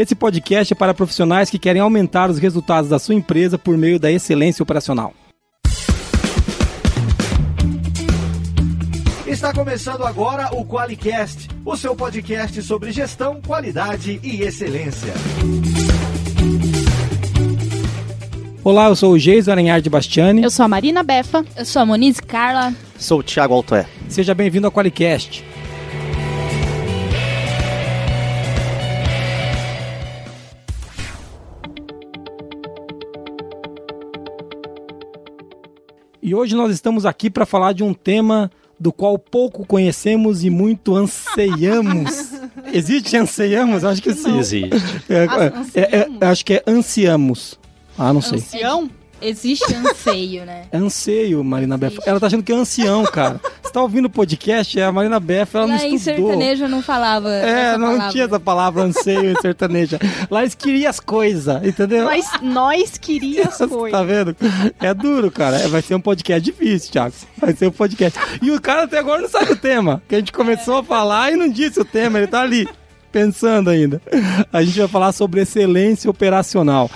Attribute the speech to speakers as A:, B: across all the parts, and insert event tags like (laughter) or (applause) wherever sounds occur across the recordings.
A: Esse podcast é para profissionais que querem aumentar os resultados da sua empresa por meio da excelência operacional.
B: Está começando agora o QualiCast, o seu podcast sobre gestão, qualidade e excelência.
A: Olá, eu sou o Geis Aranhar de Bastiani.
C: Eu sou a Marina Befa.
D: Eu sou a Moniz Carla.
E: Sou o Thiago Altoé.
A: Seja bem-vindo ao QualiCast. E hoje nós estamos aqui para falar de um tema do qual pouco conhecemos e muito anseiamos. (laughs) Existe anseiamos? Acho que sim.
E: Existe.
A: É, é, é, é, acho que é ansiamos. Ah, não sei.
C: Ancião?
D: Existe anseio, né?
A: Anseio, Marina Beff. Ela tá achando que é ancião, cara. Você tá ouvindo o podcast, é a Marina Beff, ela
D: Lá
A: não
D: em
A: estudou.
D: sertanejo não falava.
A: É,
D: essa
A: não
D: palavra.
A: tinha essa palavra anseio em sertaneja. Lá eles queriam as coisas, entendeu?
C: Nós, nós queríamos
A: Tá
C: coisas.
A: vendo? É duro, cara. É, vai ser um podcast difícil, Thiago. Vai ser um podcast. E o cara até agora não sabe o tema. Que a gente começou a falar e não disse o tema, ele tá ali, pensando ainda. A gente vai falar sobre excelência operacional.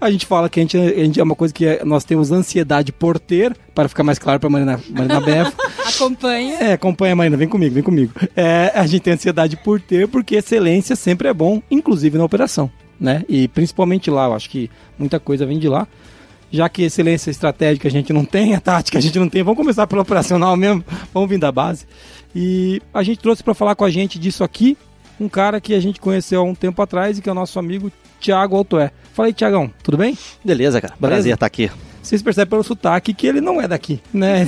A: A gente fala que a gente, a gente é uma coisa que é- nós temos ansiedade por ter, para ficar mais claro para Marina, Marina (laughs) Beff.
D: Acompanha.
A: É, acompanha, Marina, vem comigo, vem comigo. É, a gente tem ansiedade por ter, porque excelência sempre é bom, inclusive na operação, né? E principalmente lá, eu acho que muita coisa vem de lá. Já que excelência estratégica a gente não tem, a tática a gente não tem, vamos começar pelo operacional mesmo, vamos vir da base. E a gente trouxe para falar com a gente disso aqui um cara que a gente conheceu há um tempo atrás e que é o nosso amigo Tiago Altoé. Fala aí, Tiagão, tudo bem?
E: Beleza, cara.
A: Beleza?
E: Prazer estar aqui.
A: Vocês percebem pelo sotaque que ele não é daqui, né?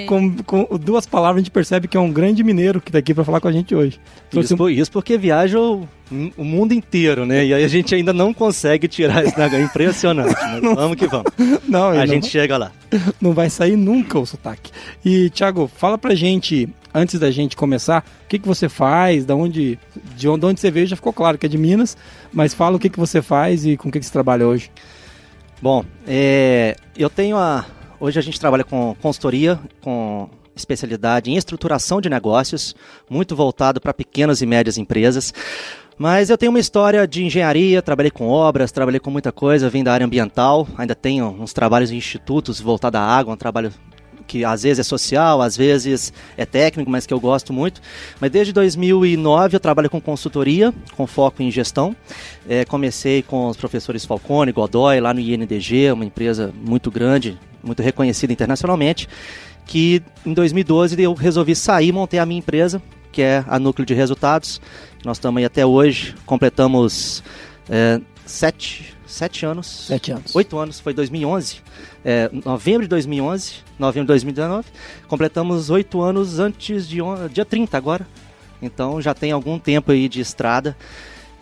D: É.
A: com, com duas palavras a gente percebe que é um grande mineiro que tá aqui para falar com a gente hoje. Trouxe
E: Isso,
A: um-
E: por- isso porque viaja o, o mundo inteiro, né? E aí a gente ainda não consegue tirar isso da É impressionante. (laughs) Mas vamos que vamos.
A: Não,
E: A
A: não,
E: gente chega lá. (laughs)
A: não vai sair nunca o sotaque. E, Thiago, fala pra gente, antes da gente começar, o que, que você faz, da onde, de onde, você veio, já ficou claro que é de Minas, mas fala o que, que você faz e com o que, que você trabalha hoje.
E: Bom, é, eu tenho a. Hoje a gente trabalha com consultoria, com especialidade em estruturação de negócios, muito voltado para pequenas e médias empresas. Mas eu tenho uma história de engenharia, trabalhei com obras, trabalhei com muita coisa, vim da área ambiental, ainda tenho uns trabalhos em institutos voltados à água, um trabalho que às vezes é social, às vezes é técnico, mas que eu gosto muito. Mas desde 2009 eu trabalho com consultoria, com foco em gestão. É, comecei com os professores Falcone, Godoy, lá no INDG, uma empresa muito grande, muito reconhecida internacionalmente, que em 2012 eu resolvi sair montei a minha empresa, que é a Núcleo de Resultados. Nós estamos aí até hoje, completamos é, sete, sete anos.
A: Sete anos.
E: Oito anos, foi 2011. É, novembro de 2011, novembro de 2019. Completamos oito anos antes de on- dia 30 agora. Então já tem algum tempo aí de estrada.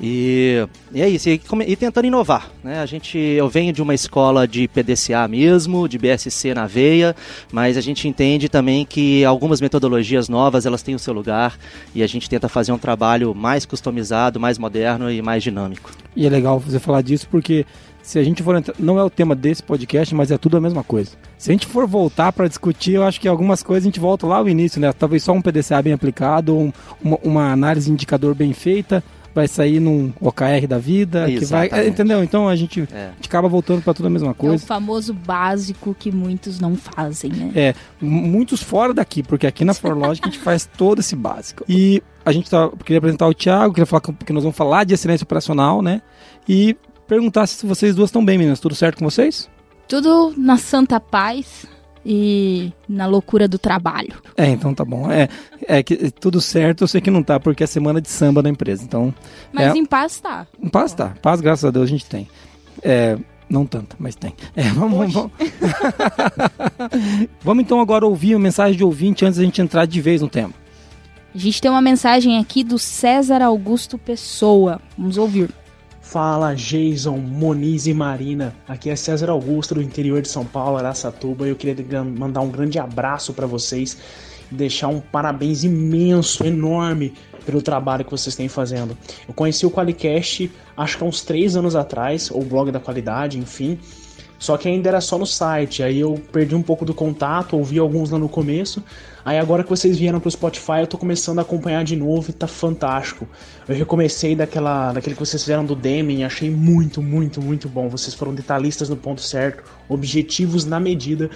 E: E, e é isso, e, e tentando inovar. Né? A gente, eu venho de uma escola de PDCA mesmo, de BSC na veia, mas a gente entende também que algumas metodologias novas elas têm o seu lugar e a gente tenta fazer um trabalho mais customizado, mais moderno e mais dinâmico.
A: E é legal você falar disso porque se a gente for entrar, não é o tema desse podcast, mas é tudo a mesma coisa. Se a gente for voltar para discutir, eu acho que algumas coisas a gente volta lá ao início, né? Talvez só um PDCA bem aplicado, um- uma, uma análise de indicador bem feita, vai sair num OKR da vida, que vai,
E: Exatamente.
A: é, entendeu? Então a gente,
E: É.
A: a gente acaba voltando para tudo a mesma
D: É o
A: coisa.
D: famoso básico que muitos não fazem, né?
A: É, muitos fora daqui, porque aqui na ForLogic a gente faz todo esse básico. E a gente tá, queria apresentar o Thiago, queria falar porque nós vamos falar de excelência operacional, né? E perguntar se vocês duas estão bem, meninas. Tudo certo com vocês?
D: Tudo na santa paz e na loucura do trabalho.
A: É, então tá bom. É, é que tudo certo, eu sei que não tá, porque é semana de samba da empresa. Então,
D: Mas
A: É.
D: em paz tá.
A: paz tá. Paz, graças a Deus, a gente tem. É, não tanta, mas tem. É, vamos, vamos. (laughs) vamos então agora ouvir a mensagem de ouvinte antes da gente entrar de vez no tema.
D: A gente tem uma mensagem aqui do César Augusto Pessoa. Vamos ouvir.
F: Fala Jason, Moniz e Marina. Aqui é César Augusto do interior de São Paulo, Araçatuba. E eu queria mandar um grande abraço para vocês e deixar um parabéns imenso, enorme pelo trabalho que vocês têm fazendo. Eu conheci o Qualicast acho que há uns três anos atrás, ou o blog da qualidade, enfim. Só que ainda era só no site. Aí eu perdi um pouco do contato, ouvi alguns lá no começo. Aí agora que vocês vieram pro Spotify, eu tô começando a acompanhar de novo e tá fantástico. Eu recomecei daquela, daquele que vocês fizeram do Deming, achei muito, muito, muito bom. Vocês foram detalhistas no ponto certo, objetivos na medida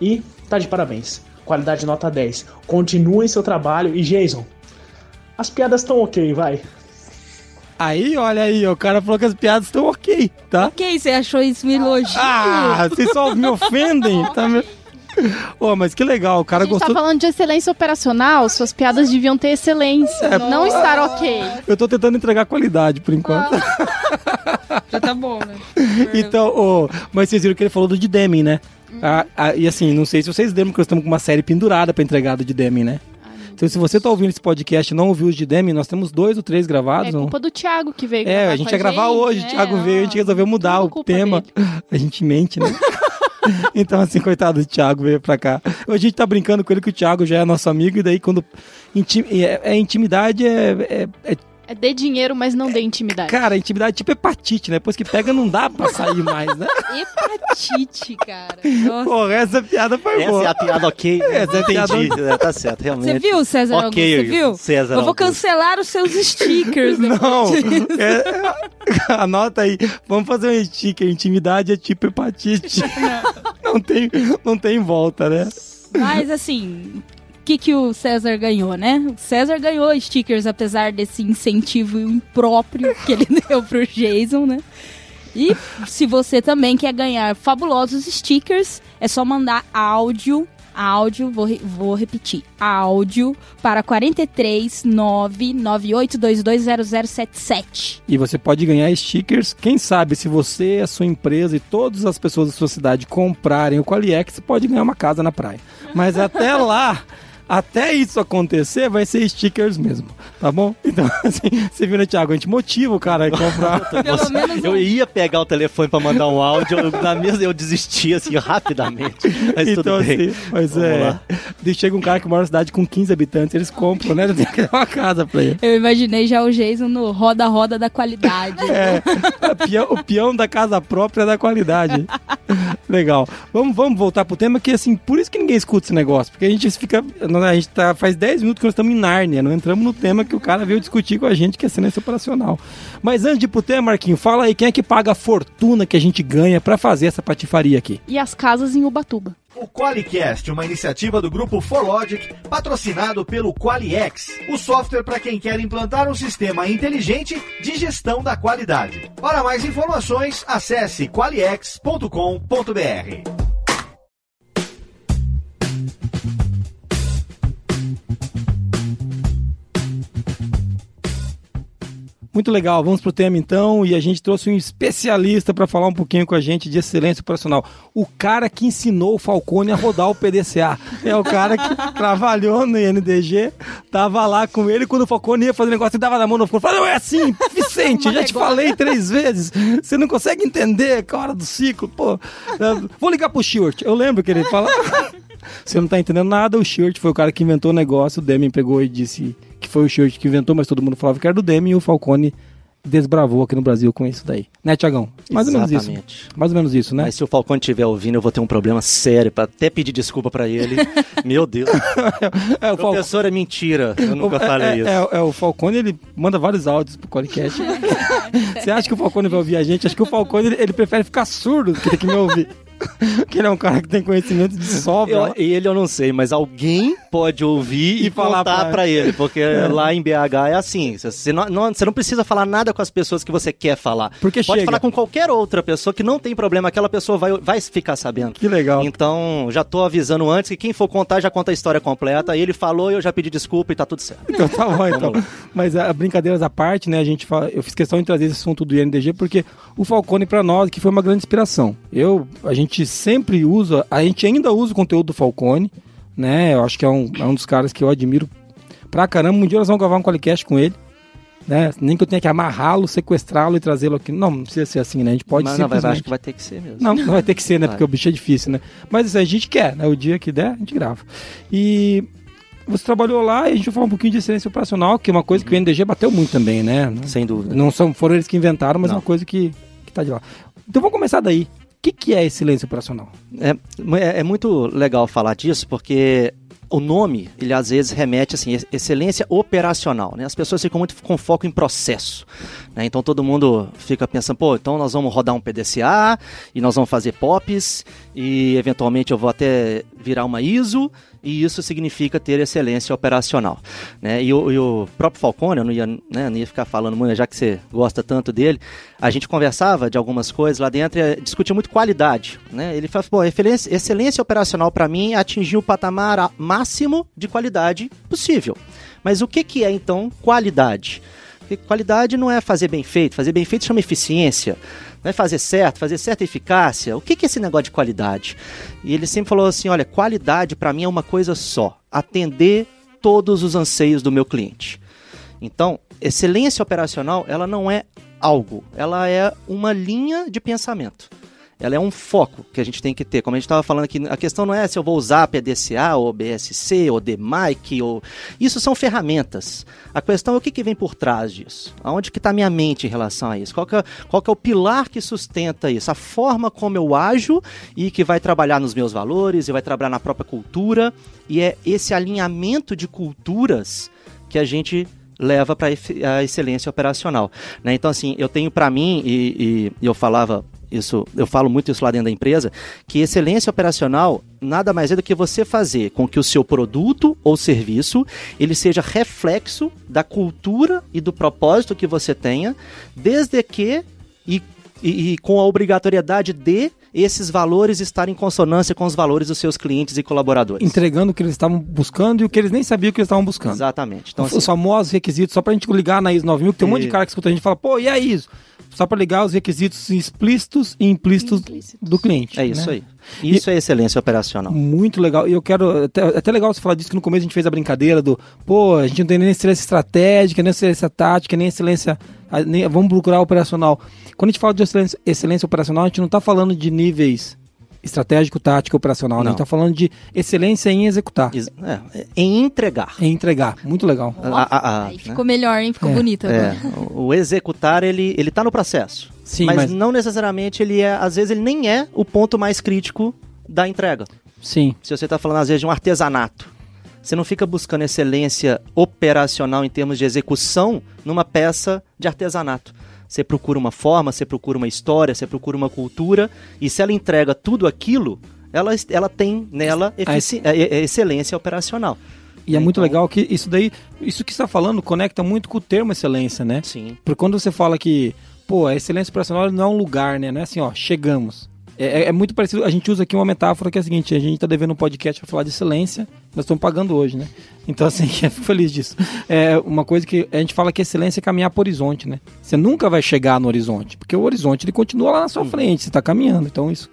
F: e tá de parabéns. Qualidade nota 10. Continuem seu trabalho e Jason, as piadas estão ok, vai.
A: Aí, olha aí, o cara falou que as piadas estão ok, tá?
D: Ok, você achou isso um elogio?
A: Ah, vocês só me ofendem, tá? me- Pô, mas que legal, o cara
C: A gente
A: gostou.
C: tá falando de excelência operacional, suas piadas deviam ter excelência,
A: É,
C: não estar ok.
A: Eu tô tentando entregar qualidade por enquanto. (laughs)
D: Já tá bom, né?
A: Então, ô, mas vocês viram que ele falou do de Deming, né? Ah, ah, e assim, não sei se vocês lembram que nós estamos com uma série pendurada pra entregar do de Deming, né? Então, se você tá ouvindo esse podcast e não ouviu os de Deming, nós temos dois ou três
C: É
A: gravados. não?
C: culpa do Thiago que veio
A: É, a gente ia gravar
C: gente,
A: hoje, o
C: né?
A: Thiago veio, a gente resolveu mudar o tema.
C: dele. (laughs)
A: A gente mente, né? (laughs) então, assim, coitado do Thiago veio pra cá. A gente tá brincando com ele que o Thiago já é nosso amigo, e daí quando. Intim, é, é intimidade é, é- é-
C: É dê dinheiro, mas não dê intimidade.
A: Cara, intimidade é tipo hepatite, né? Depois que pega, não dá pra sair mais, né?
D: Hepatite, cara. Nossa.
A: Porra, essa piada foi
E: Essa
A: boa.
E: é a piada ok. né?
A: Essa é a piada
E: Entendi. É, tá certo,
D: Você
E: realmente.
D: viu, César Augusto?
E: Ok,
D: Você viu?
E: César
D: Eu vou
E: Augusto.
D: cancelar os seus stickers. né?
A: Não, é- (laughs) anota aí. Vamos fazer um sticker. Intimidade é tipo hepatite. (laughs) Não tem, não tem volta, né?
D: Mas assim, que, que o César ganhou, né? O César ganhou stickers, apesar desse incentivo impróprio que ele (laughs) deu pro Jason, né? E se você também quer ganhar fabulosos stickers, é só mandar áudio. Áudio, vou, re- vou repetir. Áudio para 43 998220077.
A: E você pode ganhar stickers. Quem sabe, se você, a sua empresa e todas as pessoas da sua cidade comprarem o Qualiex, você pode ganhar uma casa na praia. Mas até lá, até isso acontecer, vai ser stickers mesmo, tá bom? Então, (laughs) assim, você viu, né, Thiago? A gente motiva o cara a comprar. (laughs)
D: Pelo menos
E: Eu
D: um.
E: ia pegar o telefone pra mandar um áudio, eu, na mesa eu desisti assim rapidamente. Mas
A: então,
E: tudo bem.
A: assim, mas
E: Vamos
A: é.
E: lá.
A: Chega um cara que mora na cidade com 15 habitantes, eles compram, né? (laughs) Tem que dar uma casa pra ele.
D: Eu imaginei já o Jason no roda-roda da qualidade.
A: É, o peão, o peão da casa própria da qualidade. Legal. Vamos, vamos voltar pro tema, que assim, por isso que ninguém escuta esse negócio. Porque a gente fica. A gente tá, faz 10 minutos que nós estamos em Nárnia, não entramos no tema que o cara veio discutir com a gente, que é silêncio operacional. Mas antes de ir pro tema, Marquinho, fala aí quem é que paga a fortuna que a gente ganha pra fazer essa patifaria aqui.
C: E as casas em Ubatuba.
B: O Qualicast, uma iniciativa do grupo ForLogic, patrocinado pelo Qualiex, o software para quem quer implantar um sistema inteligente de gestão da qualidade. Para mais informações, acesse qualiex.com.br.
A: Muito legal, vamos pro tema então. E a gente trouxe um especialista para falar um pouquinho com a gente de excelência operacional. O cara que ensinou o Falcone a rodar o PDCA. É o cara que (laughs) trabalhou no INDG, tava lá com ele. Quando o Falcone ia fazer negócio, ele dava na mão no Falcone. Falava, não é assim, (laughs) Vicente, eu já te falei três vezes. Você não consegue entender a hora do ciclo. Pô, É, vou ligar pro Stewart. Eu lembro que ele fala. (laughs) Você não tá entendendo nada, o Stewart foi o cara que inventou o negócio, o Deming pegou e disse foi o Stewart que inventou, mas todo mundo falava que era do Deming e o Falcone desbravou aqui no Brasil com isso daí. Né, Tiagão? Mais ou menos isso.
E: Exatamente.
A: Mais ou menos isso, né?
E: Mas se o Falcone estiver ouvindo, eu vou ter um problema sério pra até pedir desculpa pra ele. (laughs) Meu Deus.
A: é, o Fal-
E: Professor é mentira. Eu nunca falei
A: é,
E: isso.
A: É, é, o Falcone, ele manda vários áudios pro Qualicast. (laughs) Você acha que o Falcone vai ouvir a gente? Acho que o Falcone, ele, ele prefere ficar surdo do que ter que me ouvir. (laughs) que ele é um cara que tem conhecimento de sobra.
E: Eu- ele eu não sei, mas alguém pode ouvir
A: E
E: e,
A: falar pra-
E: pra, ele, porque (laughs) lá em BH é assim, você não, não- você não precisa falar nada com as pessoas que você quer falar.
A: Porque
E: pode
A: chega.
E: falar com qualquer outra pessoa que não tem problema, aquela pessoa vai, vai ficar sabendo.
A: Que legal.
E: Então, já tô avisando antes que quem for contar já conta a história completa. Ele falou e eu já pedi desculpa e tá tudo certo.
A: Então tá bom, então. Mas a, brincadeiras à parte, né? A gente fala, eu fiz questão de trazer esse assunto do INDG porque o Falcone pra nós que foi uma grande inspiração. Eu, a gente sempre usa, a gente ainda usa o conteúdo do Falcone, né? Eu acho que é um, é um dos caras que eu admiro pra caramba. Um dia nós vamos gravar um Qualicast com ele. Né? Nem que eu tenha que amarrá-lo, sequestrá-lo e trazê-lo aqui. Não, não precisa ser assim, né? A gente pode
E: Mas não,
A: simplesmente...
E: acho que vai ter que ser mesmo.
A: Não, não vai ter que ser, né? Porque o bicho é difícil, né? Mas assim, a gente quer, né? O dia que der, a gente grava. E você trabalhou lá e a gente vai falar um pouquinho de excelência operacional, que é uma coisa que o NDG bateu muito também, né?
E: Sem dúvida.
A: Não são, foram eles que inventaram, mas é
E: Não.
A: uma coisa que, que tá de lá. Então vamos começar daí. Que, que é excelência operacional?
E: É, é, é muito legal falar disso, porque o nome, ele às vezes remete assim, excelência operacional, né? As pessoas ficam muito com foco em processo, né? Então todo mundo fica pensando, pô, então nós vamos rodar um PDCA e nós vamos fazer POPs e eventualmente eu vou até virar uma ISO e isso significa ter excelência operacional. Né? E, o, e o próprio Falcone, eu não ia, né, não ia ficar falando muito, já que você gosta tanto dele, a gente conversava de algumas coisas lá dentro e discutia muito qualidade. Né? Ele falou, pô, excelência, excelência operacional para mim atingir o patamar máximo de qualidade possível. Mas o que, que é então qualidade? Porque qualidade não é fazer bem feito, fazer bem feito chama eficiência não é fazer certo, fazer certa eficácia. O que, que é esse negócio de qualidade? E ele sempre falou assim: olha, qualidade para mim é uma coisa só: atender todos os anseios do meu cliente. Então, excelência operacional, ela não é algo, ela é uma linha de pensamento ela é um foco que a gente tem que ter. Como a gente estava falando aqui, a questão não é se eu vou usar PDCA ou BSC ou DMIC ou isso são ferramentas. A questão é o que, que vem por trás disso. Aonde que está a minha mente em relação a isso? Qual que, é, qual que é o pilar que sustenta isso? A forma como eu ajo e que vai trabalhar nos meus valores e vai trabalhar na própria cultura e é esse alinhamento de culturas que a gente leva para a excelência operacional. Né? Então, assim, eu tenho para mim, e, e, eu falava isso, eu falo muito isso lá dentro da empresa, que excelência operacional nada mais é do que você fazer com que o seu produto ou serviço ele seja reflexo da cultura e do propósito que você tenha, desde que e, e, e com a obrigatoriedade de esses valores estarem em consonância com os valores dos seus clientes e colaboradores.
A: Entregando o que eles estavam buscando e o que eles nem sabiam que eles estavam buscando.
E: Exatamente.
A: Então, os assim, famosos requisitos, só para a gente ligar na ISO 9000, que tem um monte de cara que escuta a gente e fala, pô, e a ISO? Só para ligar os requisitos explícitos e implícitos, implícitos. do cliente.
E: É isso né? aí. Isso e, é excelência operacional.
A: Muito legal. E eu quero. Até, até legal você falar disso que no começo a gente fez a brincadeira do pô, a gente não tem nem excelência estratégica, nem excelência tática, nem excelência. Nem, vamos procurar operacional. Quando a gente fala de excelência, excelência operacional, a gente não está falando de níveis estratégico, tático, operacional. Né? A gente está falando de excelência em executar.
E: É, em entregar.
A: Em entregar. Muito legal.
D: a, a, a, né? ficou melhor, hein? Ficou é. bonito
E: É. O executar, ele, ele tá no processo. Sim, mas, mas, não necessariamente ele é, às vezes ele nem é o ponto mais crítico da entrega.
A: Sim.
E: Se você está falando às vezes de um artesanato, você não fica buscando excelência operacional em termos de execução numa peça de artesanato. Você procura uma forma, você procura uma história, você procura uma cultura, e se ela entrega tudo aquilo, ela, ela tem nela é, é, excelência operacional.
A: E é muito então legal que isso daí, isso que você está falando conecta muito com o termo excelência, né?
E: Sim.
A: Porque quando você fala que, pô, a excelência operacional não é um lugar, né? Não é assim, ó, chegamos. É, é, muito parecido, a gente usa aqui uma metáfora que é a seguinte, a gente está devendo um podcast para falar de excelência, nós estamos pagando hoje, né? Então, assim, (laughs) eu fico feliz disso. É uma coisa que a gente fala que excelência é caminhar por horizonte, né? Você nunca vai chegar no horizonte, porque o horizonte ele continua lá na sua frente, você está caminhando. Então, isso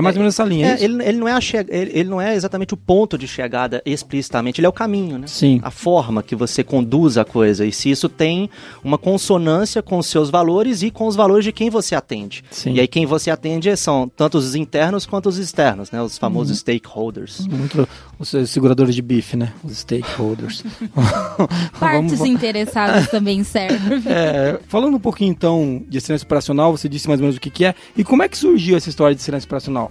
A: é mais ou menos essa linha.
E: É, é ele, ele, não é che... ele, ele, não é exatamente o ponto de chegada explicitamente, ele é o caminho, né?
A: Sim.
E: A forma que você conduz a coisa. E se isso tem uma consonância com os seus valores e com os valores de quem você atende.
A: Sim.
E: E aí quem você atende são tanto os internos quanto os externos, né? Os famosos uhum. stakeholders.
A: Muito, os seguradores de bife, né? Os stakeholders. (laughs)
D: Partes Vamos... interessadas (laughs) também servem.
A: É, falando um pouquinho então de excelência operacional, você disse mais ou menos o que, que é. E como é que surgiu essa história de excelência operacional?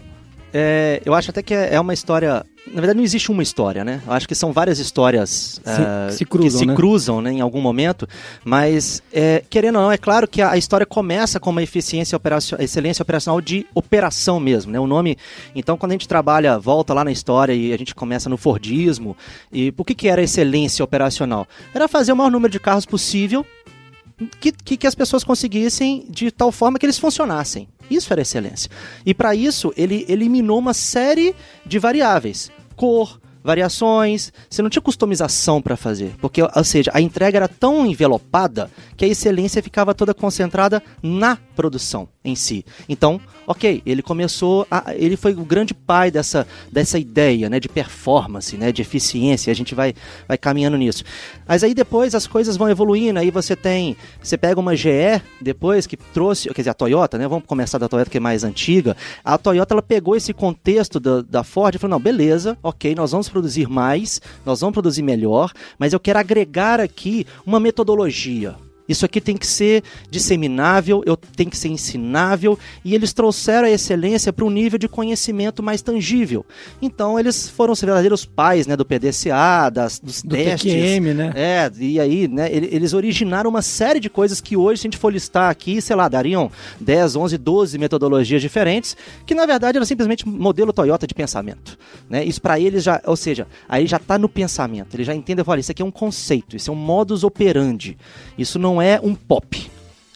E: É, eu acho até que é, é uma história. Na verdade, não existe uma história, né? Eu acho que são várias histórias
A: se, uh, se cruzam,
E: que se
A: né?
E: cruzam né, em algum momento. Mas, é, querendo ou não, é claro que a, a história começa com uma eficiência operacional, excelência operacional de operação mesmo, né? O nome. Então, quando a gente trabalha, volta lá na história e a gente começa no Fordismo. E por que, que era excelência operacional? Era fazer o maior número de carros possível que, que, que as pessoas conseguissem de tal forma que eles funcionassem. Isso era excelência. E para isso, ele eliminou uma série de variáveis: cor, variações, você não tinha customização para fazer, porque, ou seja, a entrega era tão envelopada que a excelência ficava toda concentrada na produção em si. Então, ok, ele começou, a, ele foi o grande pai dessa, dessa ideia, né, de performance, né, de eficiência. A gente vai, vai caminhando nisso. Mas aí depois as coisas vão evoluindo. Aí você tem, você pega uma GE depois que trouxe, quer dizer, a Toyota, né? Vamos começar da Toyota que é mais antiga. A Toyota ela pegou esse contexto da, da Ford e falou: não, beleza, ok, nós vamos produzir mais, nós vamos produzir melhor, mas eu quero agregar aqui uma metodologia Isso aqui tem que ser disseminável, eu tem que ser ensinável, e eles trouxeram a excelência para um nível de conhecimento mais tangível. Então eles foram os verdadeiros pais, né, do PDCA, das, dos
A: Do
E: testes.
A: TQM, né?
E: É, e aí, né, ele- eles originaram uma série de coisas que hoje, se a gente for listar aqui, sei lá, dariam 10, 11, 12 metodologias diferentes, que na verdade era simplesmente modelo Toyota de pensamento, né? Isso para eles já, ou seja, aí já tá no pensamento, ele já entende, olha, isso aqui é um conceito, isso é um modus operandi. Isso não é um pop.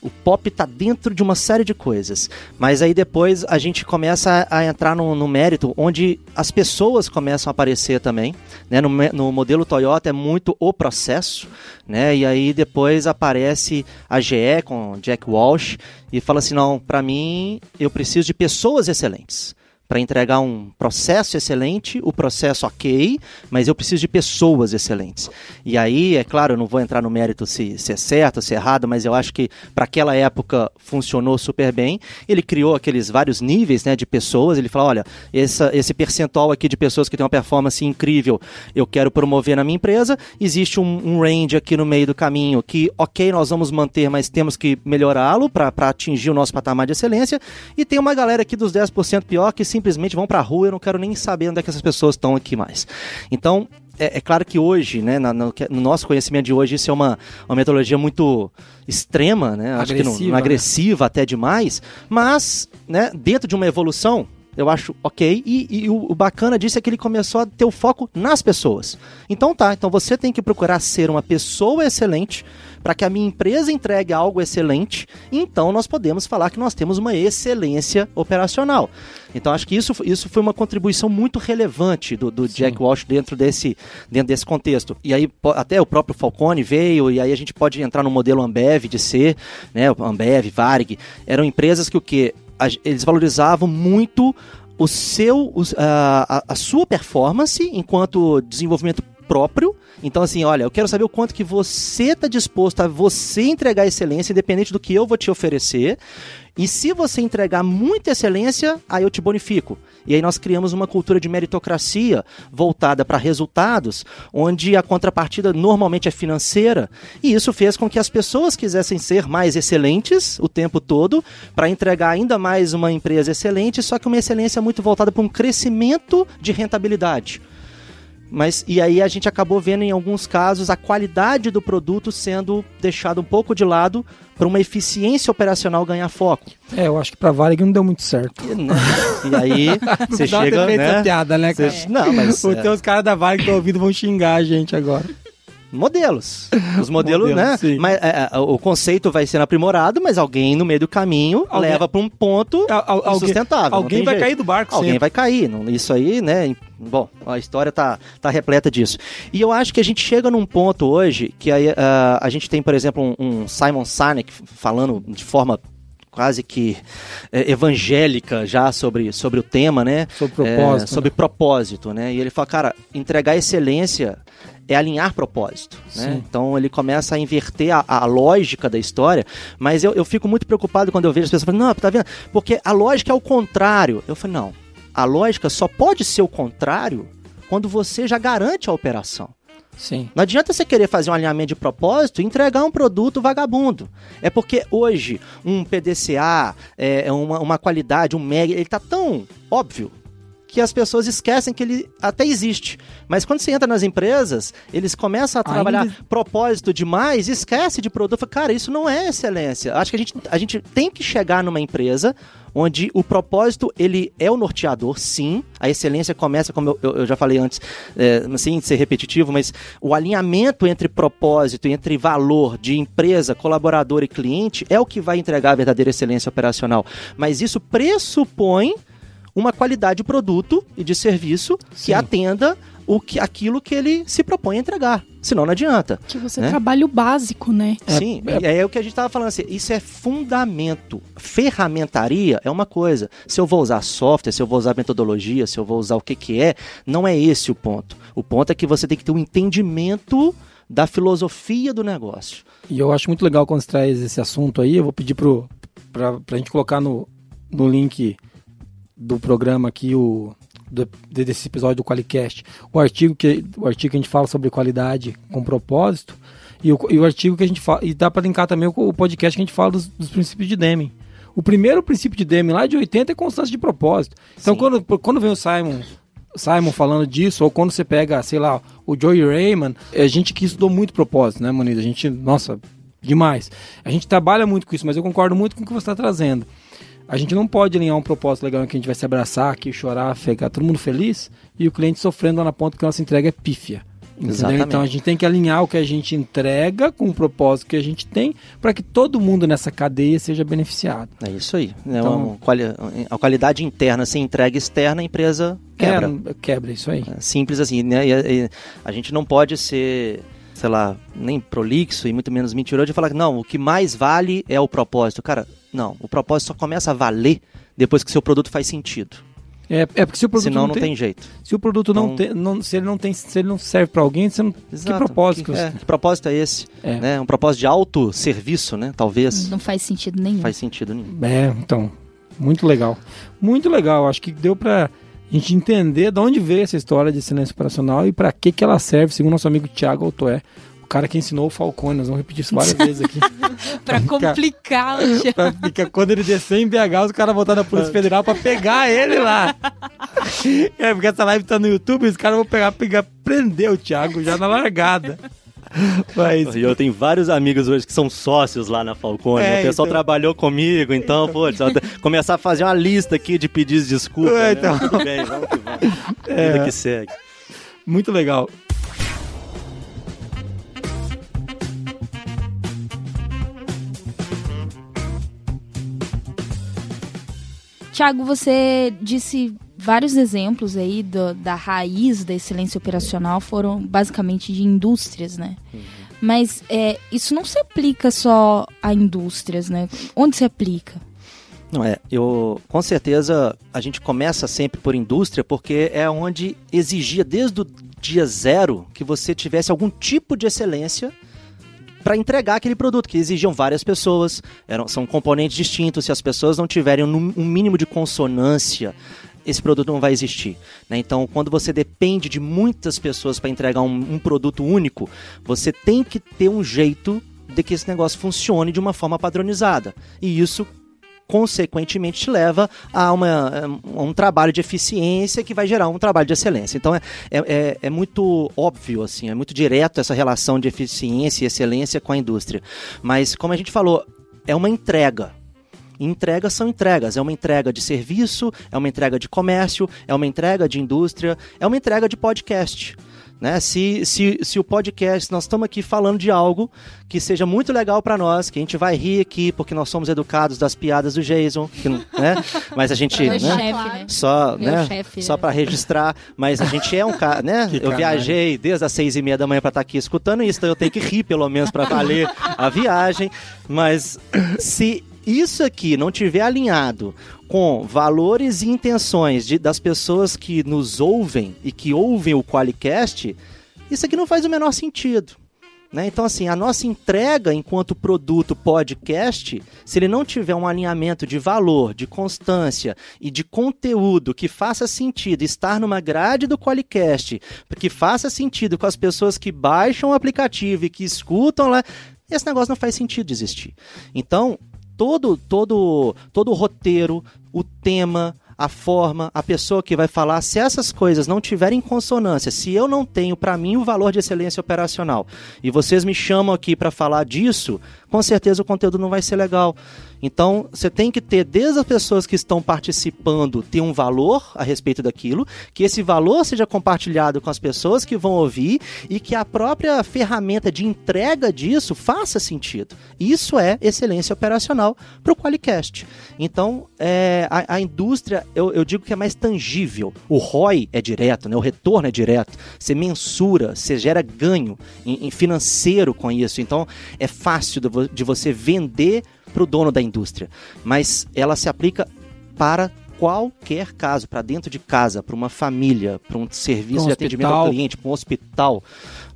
E: O pop tá dentro de uma série de coisas. Mas aí depois a gente começa a entrar no, no mérito onde as pessoas começam a aparecer também. Né? No, no modelo Toyota é muito o processo. Né? E aí depois aparece a GE com Jack Walsh e fala assim: não, para mim eu preciso de pessoas excelentes para entregar um processo excelente, o processo ok, mas eu preciso de pessoas excelentes. E aí, é claro, eu não vou entrar no mérito se, se é certo, se é errado, mas eu acho que para aquela época funcionou super bem. Ele criou aqueles vários níveis né, de pessoas, ele falou, olha, essa, esse percentual aqui de pessoas que têm uma performance incrível, eu quero promover na minha empresa, existe um, um range aqui no meio do caminho que, ok, nós vamos manter, mas temos que melhorá-lo para atingir o nosso patamar de excelência, e tem uma galera aqui dos 10% pior que simplesmente vão para a rua, eu não quero nem saber onde é que essas pessoas estão aqui mais. Então, é, é claro que hoje, né, na- no, no nosso conhecimento de hoje, isso é uma, uma metodologia muito extrema, né? Acho que não,
A: Agressiva,
E: não
A: né?
E: agressiva até demais, mas, né, dentro de uma evolução, eu acho ok. E, e o, o bacana disso é que ele começou a ter o foco nas pessoas. Então tá, então você tem que procurar ser uma pessoa excelente para que a minha empresa entregue algo excelente. Então nós podemos falar que nós temos uma excelência operacional. Então acho que isso, isso foi uma contribuição muito relevante do, do Jack Walsh dentro desse, dentro desse contexto. E aí até o próprio Falcone veio e aí a gente pode entrar no modelo Ambev de ser, né, Ambev, Varig, eram empresas que o que eles valorizavam muito o seu, a- a sua performance enquanto desenvolvimento próprio. Então, assim, olha, eu quero saber o quanto que você está disposto a você entregar excelência, independente do que eu vou te oferecer. E se você entregar muita excelência, aí eu te bonifico. E aí nós criamos uma cultura de meritocracia voltada para resultados, onde a contrapartida normalmente é financeira. E isso fez com que as pessoas quisessem ser mais excelentes o tempo todo, para entregar ainda mais uma empresa excelente, só que uma excelência muito voltada para um crescimento de rentabilidade. Mas e aí a gente acabou vendo em alguns casos a qualidade do produto sendo deixada um pouco de lado para uma eficiência operacional ganhar foco.
A: É, eu acho que pra Varig não deu muito certo.
E: E, né? E aí (laughs) você chega, né?
A: piada, né, cara?
E: Você- Não, mas (laughs)
A: Os
E: é,
A: teus caras da Varig que estão ouvindo vão xingar a gente agora.
E: modelos. Os (laughs) modelos, né?
A: sim.
E: Mas é, é, o conceito vai sendo aprimorado, mas alguém no meio do caminho
A: Alguém-
E: leva para um ponto
A: Al- al-
E: não
A: Alguém vai
E: jeito.
A: cair do barco
E: Alguém
A: sempre.
E: vai cair. Isso aí, né? Bom, a história tá, tá repleta disso. E eu acho que a gente chega num ponto hoje que aí, ah, a gente tem, por exemplo, um, um Simon Sinek falando de forma quase que eh, evangélica já sobre, sobre o tema, né?
A: Sobre propósito,
E: É, sobre propósito, né? E ele fala, cara, entregar excelência é alinhar propósito, né? Então ele começa a inverter a, a lógica da história, mas eu, eu fico muito preocupado quando eu vejo as pessoas falando, não, tá vendo? Porque a lógica é o contrário. Eu falo, não, a lógica só pode ser o contrário quando você já garante a operação.
A: Sim.
E: Não adianta você querer fazer um alinhamento de propósito e entregar um produto vagabundo. É porque hoje um PDCA, é, uma, uma qualidade, um MEG, ele tá tão óbvio que as pessoas esquecem que ele até existe. Mas quando você entra nas empresas, eles começam a trabalhar
A: Ainda-
E: propósito demais, esquece de produto. Fala, Cara, isso não é excelência. Acho que a gente, a gente tem que chegar numa empresa onde o propósito ele é o norteador, sim. A excelência começa, como eu, eu- eu já falei antes, é, sem ser repetitivo, mas o alinhamento entre propósito, entre valor de empresa, colaborador e cliente é o que vai entregar a verdadeira excelência operacional. Mas isso pressupõe uma qualidade de produto e de serviço que
A: Sim.
E: atenda o que, aquilo que ele se propõe a entregar. Senão não adianta.
C: Que você
E: Né?
C: trabalha o básico, né?
A: É,
E: Sim,
A: é-
E: é, o que a gente estava falando assim, isso é fundamento. Ferramentaria é uma coisa. Se eu vou usar software, se eu vou usar metodologia, se eu vou usar o que que é, não é esse o ponto. O ponto é que você tem que ter um entendimento da filosofia do negócio.
A: E eu acho muito legal quando você traz esse assunto aí. Eu vou pedir pro, pra, pra gente colocar no, no link do programa aqui, o, do- desse episódio do Qualicast, o artigo, que, o artigo que a gente fala sobre qualidade com propósito. E o, e o artigo que a gente fala, e dá para linkar também o, o, podcast que a gente fala dos, dos, princípios de Deming. O primeiro princípio de Deming lá de 80 é constância de propósito. Então quando, quando vem o Simon Simon falando disso, ou quando você pega, sei lá, o Joey Rayman, a gente que estudou muito propósito, né, Manida? A gente, nossa, demais. A gente trabalha muito com isso, mas eu concordo muito com o que você está trazendo. A gente não pode alinhar um propósito legal em que a gente vai se abraçar aqui, chorar, ficar todo mundo feliz e o cliente sofrendo lá na ponta que a nossa entrega é pífia. Entendeu? Então a gente tem que alinhar o que a gente entrega com o propósito que a gente tem para que todo mundo nessa cadeia seja beneficiado.
E: É isso aí. É então, quali a qualidade interna sem entrega externa, a empresa quebra.
A: É, quebra, isso aí.
E: É simples assim, né? E, e, a gente não pode ser sei lá, nem prolixo e muito menos mentiroso de falar que não, o que mais vale é o propósito. Cara, não, o propósito só começa a valer depois que seu produto faz sentido.
A: É, é porque se o produto
E: Senão
A: não,
E: não
A: tem,
E: tem, jeito.
A: Se o produto então, não tem, não, se ele não tem, se ele não serve para alguém, você não, Exato. que propósito?
E: Que, é, que propósito é esse? É. Né? Um propósito de autosserviço, né? Talvez.
D: Não faz sentido nenhum.
E: Faz sentido nenhum.
A: É, então, muito legal. Muito legal. Acho que deu para a gente entender de onde veio essa história de silêncio operacional e para que que ela serve, segundo nosso amigo Tiago Altoé, cara que ensinou o Falcone, nós vamos repetir isso várias vezes aqui. (laughs)
D: pra complicar,
A: pra ficar, Quando ele descer em BH, os caras voltar na Polícia Federal pra pegar ele lá. (laughs) é, porque essa live tá no YouTube, os caras vão pegar, pegar, prender o Thiago já na largada.
E: Mas... Eu tenho vários amigos hoje que são sócios lá na Falcone. É, o pessoal então... trabalhou comigo, então, pô, começar a fazer uma lista aqui de pedidos de desculpa. É, né? então... Tudo bem, vamos que vamos. (laughs) É. Vida que segue.
A: Muito legal.
D: Tiago, você disse vários exemplos aí do, da raiz da excelência operacional foram basicamente de indústrias, né? Uhum. Mas é, isso não se aplica só a indústrias, né? Onde se aplica?
E: Não é, eu com certeza a gente começa sempre por indústria porque é onde exigia desde o dia zero que você tivesse algum tipo de excelência para entregar aquele produto, que exigiam várias pessoas, eram, são componentes distintos, se as pessoas não tiverem um, um mínimo de consonância esse produto não vai existir. Né? Então, quando você depende de muitas pessoas para entregar um, um, produto único, você tem que ter um jeito de que esse negócio funcione de uma forma padronizada. E isso consequentemente te leva a, uma, a um trabalho de eficiência que vai gerar um trabalho de excelência. Então é, é, é, é muito óbvio, assim, é muito direto essa relação de eficiência e excelência com a indústria. Mas, como a gente falou, é uma entrega. Entregas são entregas. É uma entrega de serviço, é uma entrega de comércio, é uma entrega de indústria, é uma entrega de podcast. Né? Se, se, se o podcast, nós estamos aqui falando de algo que seja muito legal para nós, que a gente vai rir aqui porque nós somos educados das piadas do Jason, que, né? mas a gente, (laughs) né? Chefe, né? Só, Meu né? Chefe, só para registrar, mas a gente é um cara, né? Que eu caralho. viajei desde as seis e meia da manhã para estar tá aqui escutando isso, então eu tenho que rir pelo menos para valer a viagem, mas se isso aqui não tiver alinhado com valores e intenções de, das pessoas que nos ouvem e que ouvem o Qualicast, isso aqui não faz o menor sentido. Né? Então, assim, a nossa entrega enquanto produto podcast, se ele não tiver um alinhamento de valor, de constância e de conteúdo que faça sentido estar numa grade do Qualicast, que faça sentido com as pessoas que baixam o aplicativo e que escutam lá, esse negócio não faz sentido existir. Então, todo todo todo o roteiro, o tema, a forma, a pessoa que vai falar, se essas coisas não tiverem consonância, se eu não tenho para mim o valor de excelência operacional e vocês me chamam aqui para falar disso, com certeza o conteúdo não vai ser legal. Então, você tem que ter, desde as pessoas que estão participando, ter um valor a respeito daquilo, que esse valor seja compartilhado com as pessoas que vão ouvir e que a própria ferramenta de entrega disso faça sentido. Isso é excelência operacional para o Qualicast. Então, é, a, a, indústria, eu, eu, digo que é mais tangível. O ROI é direto, né? o retorno é direto. Você mensura, você gera ganho em, em financeiro com isso. Então, é fácil de, de você vender para o dono da indústria, mas ela se aplica para qualquer caso, para dentro de casa, para uma família, para um serviço um de atendimento ao cliente, para um hospital.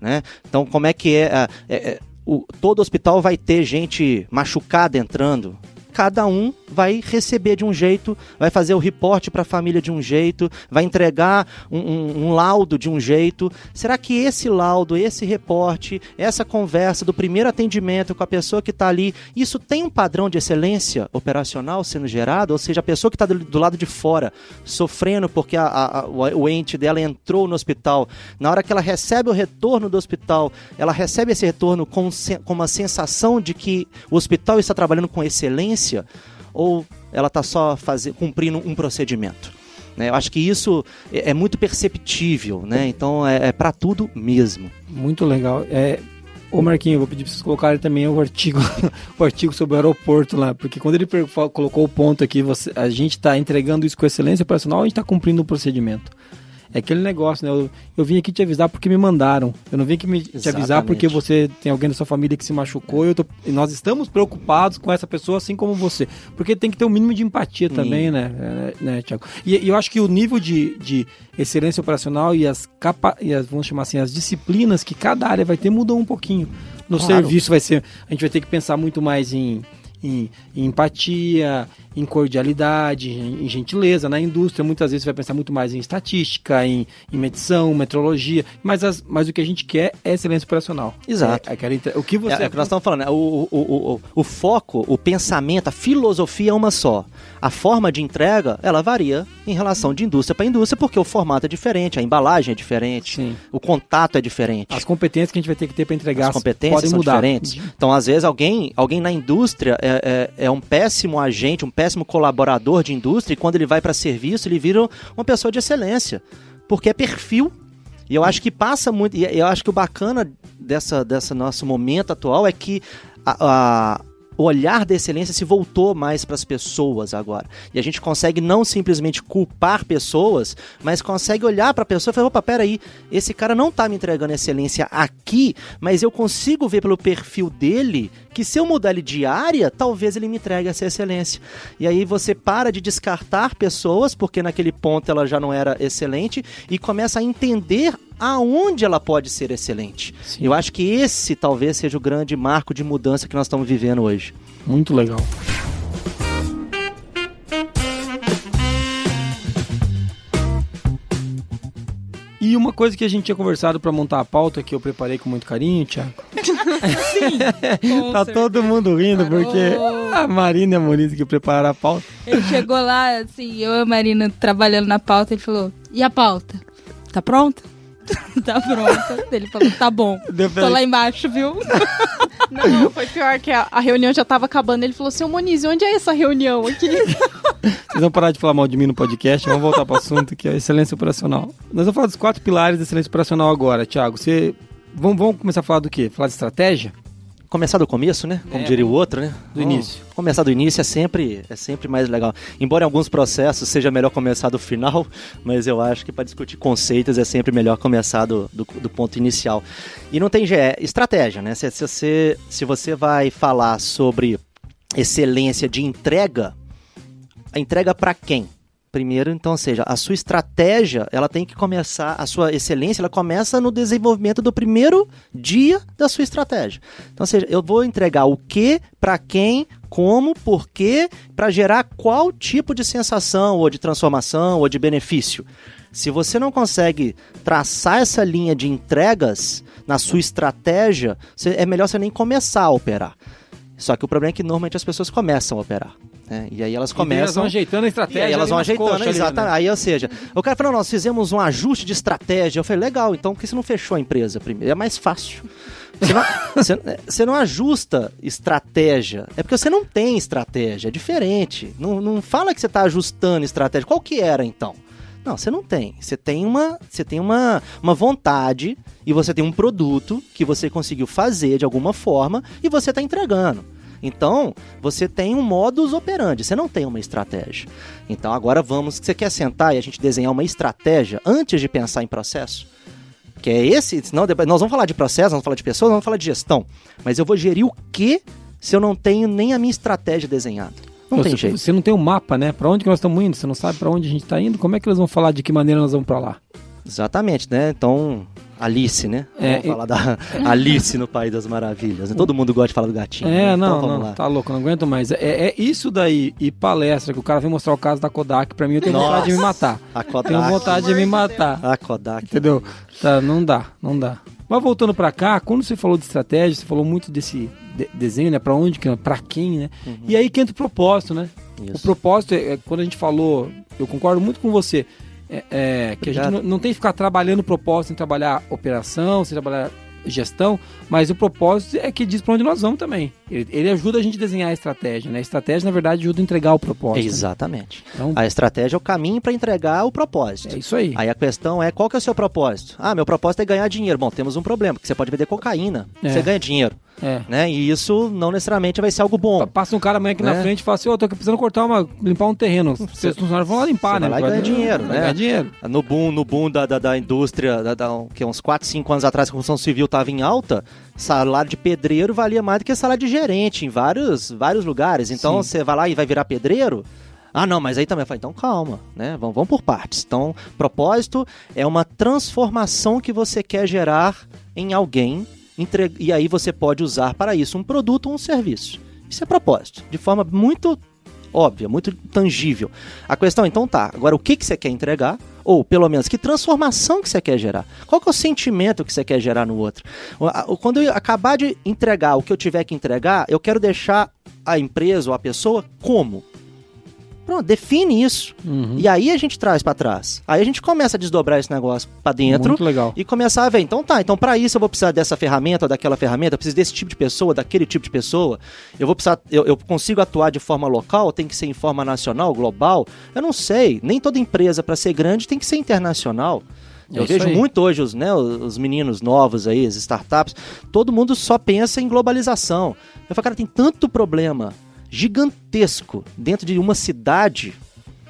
E: Né? Então, como é que é, é, é o, todo hospital vai ter gente machucada entrando? Cada um vai receber de um jeito, vai fazer o reporte para a família de um jeito, vai entregar um, um, um, laudo de um jeito. Será que esse laudo, esse reporte, essa conversa do primeiro atendimento com a pessoa que está ali, isso tem um padrão de excelência operacional sendo gerado? Ou seja, a pessoa que está do, do, lado de fora sofrendo porque a, a, a, o ente dela entrou no hospital, na hora que ela recebe o retorno do hospital, ela recebe esse retorno com, com uma sensação de que o hospital está trabalhando com excelência ou ela está só fazer, cumprindo um procedimento? Né? Eu acho que isso é, é muito perceptível, né? Então é, é para tudo mesmo.
A: Muito legal. É, Ô Marquinho, eu vou pedir para vocês colocarem também o artigo, (laughs) o artigo sobre o aeroporto lá, porque quando ele colocou o ponto aqui, você, a gente está entregando isso com excelência operacional, a gente está cumprindo o procedimento. É aquele negócio, né? Eu, eu, vim aqui te avisar porque me mandaram. Eu não vim aqui me, te avisar porque você tem alguém da sua família que se machucou. Eu tô, e nós estamos preocupados com essa pessoa, assim como você. Porque tem que ter um mínimo de empatia também, né, né, né Tiago? E, e, eu acho que o nível de, de excelência operacional e as, capa, e as, vamos chamar assim, as disciplinas que cada área vai ter mudam um pouquinho. No claro. serviço vai ser. A gente vai ter que pensar muito mais em em, em empatia, em cordialidade, em, em, gentileza. Na indústria, muitas vezes você vai pensar muito mais em estatística, em, em medição, metrologia, mas, as, mas o que a gente quer é excelência operacional.
E: Exato.
A: É, é, o que você.
E: É, é o que nós estamos falando, né? o, o, o, o foco, o pensamento, a filosofia é uma só. A forma de entrega, ela varia em relação de indústria para indústria, porque o formato é diferente, a embalagem é diferente, Sim. o contato é diferente.
A: As competências que a gente vai ter que ter para entregar
E: As competências podem são mudar. diferentes. Uhum. Então, às vezes, alguém, alguém na indústria é, é, é um péssimo agente, um péssimo colaborador de indústria, e quando ele vai para serviço, ele vira uma pessoa de excelência. Porque é perfil e eu acho que passa muito. E eu acho que o bacana dessa, dessa nosso momento atual é que a, a, o olhar da excelência se voltou mais para as pessoas agora. E a gente consegue não simplesmente culpar pessoas, mas consegue olhar para a pessoa e falar: opa, peraí, esse cara não está me entregando excelência aqui, mas eu consigo ver pelo perfil dele que se eu mudar ele de área, talvez ele me entregue essa excelência. E aí você para de descartar pessoas, porque naquele ponto ela já não era excelente, e começa a entender aonde ela pode ser excelente. Sim. Eu acho que esse talvez seja o grande marco de mudança que nós estamos vivendo hoje.
A: Muito legal. E uma coisa que a gente tinha conversado para montar a pauta que eu preparei com muito carinho, Thiago. (laughs) Sim. (laughs) tá certeza. todo mundo rindo Parou. porque a Marina e a Moniz que prepararam a pauta.
D: Ele chegou lá, assim, eu e a Marina trabalhando na pauta, ele falou: "E a pauta? Tá pronta?" (laughs) tá pronta. Ele falou, tá bom. Deu Tô lá embaixo, viu? (laughs)
C: Não, foi pior que a, a, reunião já tava acabando. Ele falou, seu Moniz, onde é essa reunião aqui? (laughs)
A: Vocês vão parar de falar mal de mim no podcast, vamos voltar pro assunto que é excelência operacional. Nós vamos falar dos quatro pilares da excelência operacional agora, Thiago. Você... Vamos, vamos começar a falar do quê? Falar de estratégia?
E: Começar do começo, né? Como é, diria o outro, né?
A: Do início.
E: Começar do início é sempre, é sempre mais legal. Embora em alguns processos seja melhor começar do final, (laughs) mas eu acho que para discutir conceitos é sempre melhor começar do, do, do ponto inicial. E não tem é, estratégia, né? Se, se, você, se você vai falar sobre excelência de entrega, a entrega para quem? Primeiro, então, ou seja, a sua estratégia, ela tem que começar, a sua excelência, ela começa no desenvolvimento do primeiro dia da sua estratégia. Então, ou seja, eu vou entregar o que, para quem, como, por quê, para gerar qual tipo de sensação, ou de transformação, ou de benefício. Se você não consegue traçar essa linha de entregas na sua estratégia, é melhor você nem começar a operar. Só que o problema é que normalmente as pessoas começam a operar. Né? E aí elas começam. E elas
A: vão ajeitando a estratégia. E
E: aí elas vão ajeitando, exatamente. Né? Aí, ou seja, o cara falou: nós fizemos um ajuste de estratégia. Eu falei: legal, então por que você não fechou a empresa primeiro? É mais fácil. Você não, (laughs) você, você não, ajusta estratégia. É porque você não tem estratégia. É diferente. Não, não fala que você está ajustando estratégia. Qual que era então? Não, você não tem. Você tem uma, você tem uma, uma vontade e você tem um produto que você conseguiu fazer de alguma forma e você está entregando. Então, você tem um modus operandi, você não tem uma estratégia. Então, agora vamos, você quer sentar e a gente desenhar uma estratégia antes de pensar em processo? Que é esse, senão nós vamos falar de processo, vamos falar de pessoas, vamos falar de gestão. Mas eu vou gerir o que se eu não tenho nem a minha estratégia desenhada? Não
A: tem jeito. Você não tem um mapa, né? Para onde que nós estamos indo? Você não sabe para onde a gente está indo? Como é que eles vão falar de que maneira nós vamos para lá?
E: Exatamente, né? Então, Alice, né?
A: É,
E: Vamos falar da (laughs) Alice no País das Maravilhas. né? Todo mundo gosta de falar do gatinho. né?
A: É,
E: Então
A: não,
E: vamos
A: não,
E: lá.
A: tá louco, não aguento mais. É, é isso daí e palestra que o cara vem mostrar o caso da Kodak, pra mim eu tenho
E: Nossa.
A: vontade de me matar.
E: A
A: Tenho
E: Kodak.
A: vontade de me matar.
E: A Kodak.
A: Entendeu? Tá, não dá, não dá. Mas voltando pra cá, quando você falou de estratégia, você falou muito desse de- desenho, né? Pra onde, pra quem, né? E aí que entra o propósito, né? O
E: Uhum. Isso.
A: propósito, é, é, quando a gente falou, eu concordo muito com você, é, é, que a gente não, não tem que ficar trabalhando o propósito em trabalhar operação, sem trabalhar gestão, mas o propósito é que diz pra onde nós vamos também. Ele, ele ajuda a gente a desenhar a estratégia, né? A estratégia, na verdade, ajuda a entregar o propósito. né?
E: Exatamente.
A: Então,
E: A estratégia é o caminho para entregar o propósito.
A: é isso aí.
E: Aí a questão é qual que é o seu propósito? Ah, meu propósito é ganhar dinheiro. Bom, temos um problema, porque você pode vender cocaína,
A: É.
E: você ganha dinheiro,
A: É.
E: né? E isso não necessariamente vai ser algo bom.
A: Pa- Passa um cara amanhã aqui na
E: Né?
A: frente e fala assim, ô, tô aqui precisando cortar uma, limpar um terreno. (laughs) Os funcionários vão lá limpar, né?
E: vai lá e ganha dinheiro, né?
A: ganhar dinheiro.
E: No boom, no boom da, da, da indústria, da, da- que uns 4, 5 anos atrás, que a construção civil estava em alta, salário de pedreiro valia mais do que salário de gerente em vários, vários lugares. Então
A: Sim.
E: você vai lá e vai virar pedreiro. Ah, não, mas aí também eu falei, então calma, né? Vamos, vamos por partes. Então, propósito é uma transformação que você quer gerar em alguém, entre- e aí você pode usar para isso um produto ou um serviço. Isso é propósito, de forma muito óbvia, muito tangível. A questão, então tá, agora o que, que você quer entregar? Ou, pelo menos, que transformação que você quer gerar? Qual que é o sentimento que você quer gerar no outro? Quando eu acabar de entregar o que eu tiver que entregar, eu quero deixar a empresa ou a pessoa como? Pronto, define isso.
A: Uhum.
E: E aí a gente traz pra trás. Aí a gente começa a desdobrar esse negócio pra dentro
A: Muito legal.
E: e começar a ver, então tá, então para isso eu vou precisar dessa ferramenta daquela ferramenta, eu preciso desse tipo de pessoa, daquele tipo de pessoa. Eu vou precisar, eu, eu consigo atuar de forma local, tem que ser em forma nacional, global. Eu não sei, nem toda empresa para ser grande tem que ser internacional.
A: É
E: Eu
A: isso
E: vejo
A: aí.
E: muito hoje os, né, os meninos novos aí, as startups, todo mundo só pensa em globalização. Eu falo, cara, tem tanto problema gigantesco dentro de uma cidade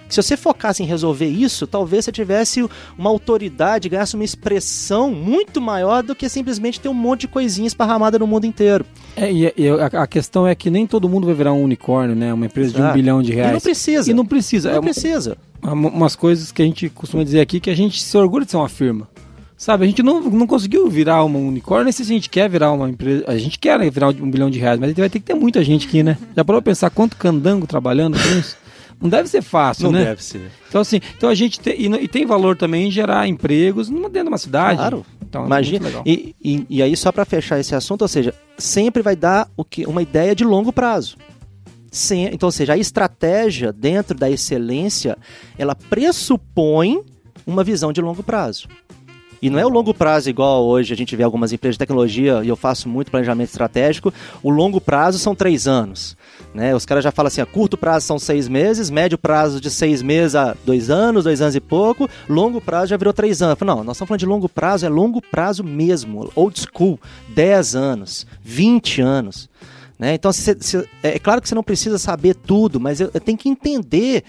E: se você focasse em resolver isso, talvez você tivesse uma autoridade, ganhasse uma expressão muito maior do que simplesmente ter um monte de coisinha esparramada no mundo inteiro.
A: É, e, e a, a questão é que nem todo mundo vai virar um unicórnio, né? Uma empresa de um
E: Exato.
A: bilhão de
E: E
A: reais.
E: não precisa.
A: E não precisa.
E: Não
A: é
E: precisa.
A: uma- umas coisas que a gente costuma dizer aqui que a gente se orgulha de ser uma firma. Sabe, a gente não, não conseguiu virar uma unicórnio, nem sei se a gente quer virar uma empresa. A gente quer né, virar um bilhão de reais, mas vai ter que ter muita gente aqui, né? Já parou pra pensar quanto candango trabalhando com isso? Não deve ser fácil,
E: Não
A: né?
E: deve ser.
A: Então, assim, então a gente tem, e, e tem valor também em gerar empregos dentro de uma cidade.
E: Claro.
A: Então, é
E: Imagina.
A: legal.
E: E, e, e aí, só para fechar esse assunto, ou seja, sempre vai dar o que, uma ideia de longo prazo. Sem, então, ou seja, a estratégia dentro da excelência, ela pressupõe uma visão de longo prazo. E não é o longo prazo igual hoje a gente vê algumas empresas de tecnologia, e eu faço muito planejamento estratégico, o longo prazo são três anos. Né? Os caras já falam assim, a curto prazo são seis meses, médio prazo de seis meses a dois anos, dois anos e pouco, longo prazo já virou três anos. Falo, Não, nós estamos falando de longo prazo, é longo prazo mesmo, old school, 10 anos, 20 anos. Né? Então, se- se- é claro que você não precisa saber tudo, mas eu, eu tenho que entender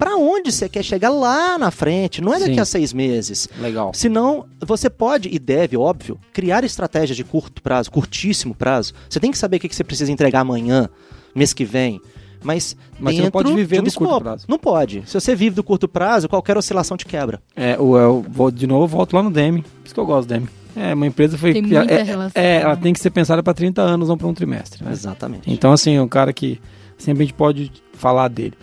E: para onde você quer chegar lá na frente, não é daqui
A: Sim.
E: a seis meses.
A: Legal.
E: Senão, você pode e deve, óbvio, criar estratégias de curto prazo, curtíssimo prazo. Você tem que saber o que você precisa entregar amanhã, mês que vem. Mas,
A: Mas você não pode viver
E: um
A: do curto prazo.
E: Não pode. Se você vive do curto prazo, qualquer oscilação te quebra.
A: É, o, eu vou, de novo, eu volto lá no Demi. Por isso que eu gosto do Demi. É, uma empresa foi.
D: Tem
A: é,
D: muita
A: é,
D: relação,
A: É, ela
D: né?
A: tem que ser pensada para 30 anos, não para um trimestre. né?
E: Exatamente.
A: Então, assim, é um cara que sempre a gente pode falar dele.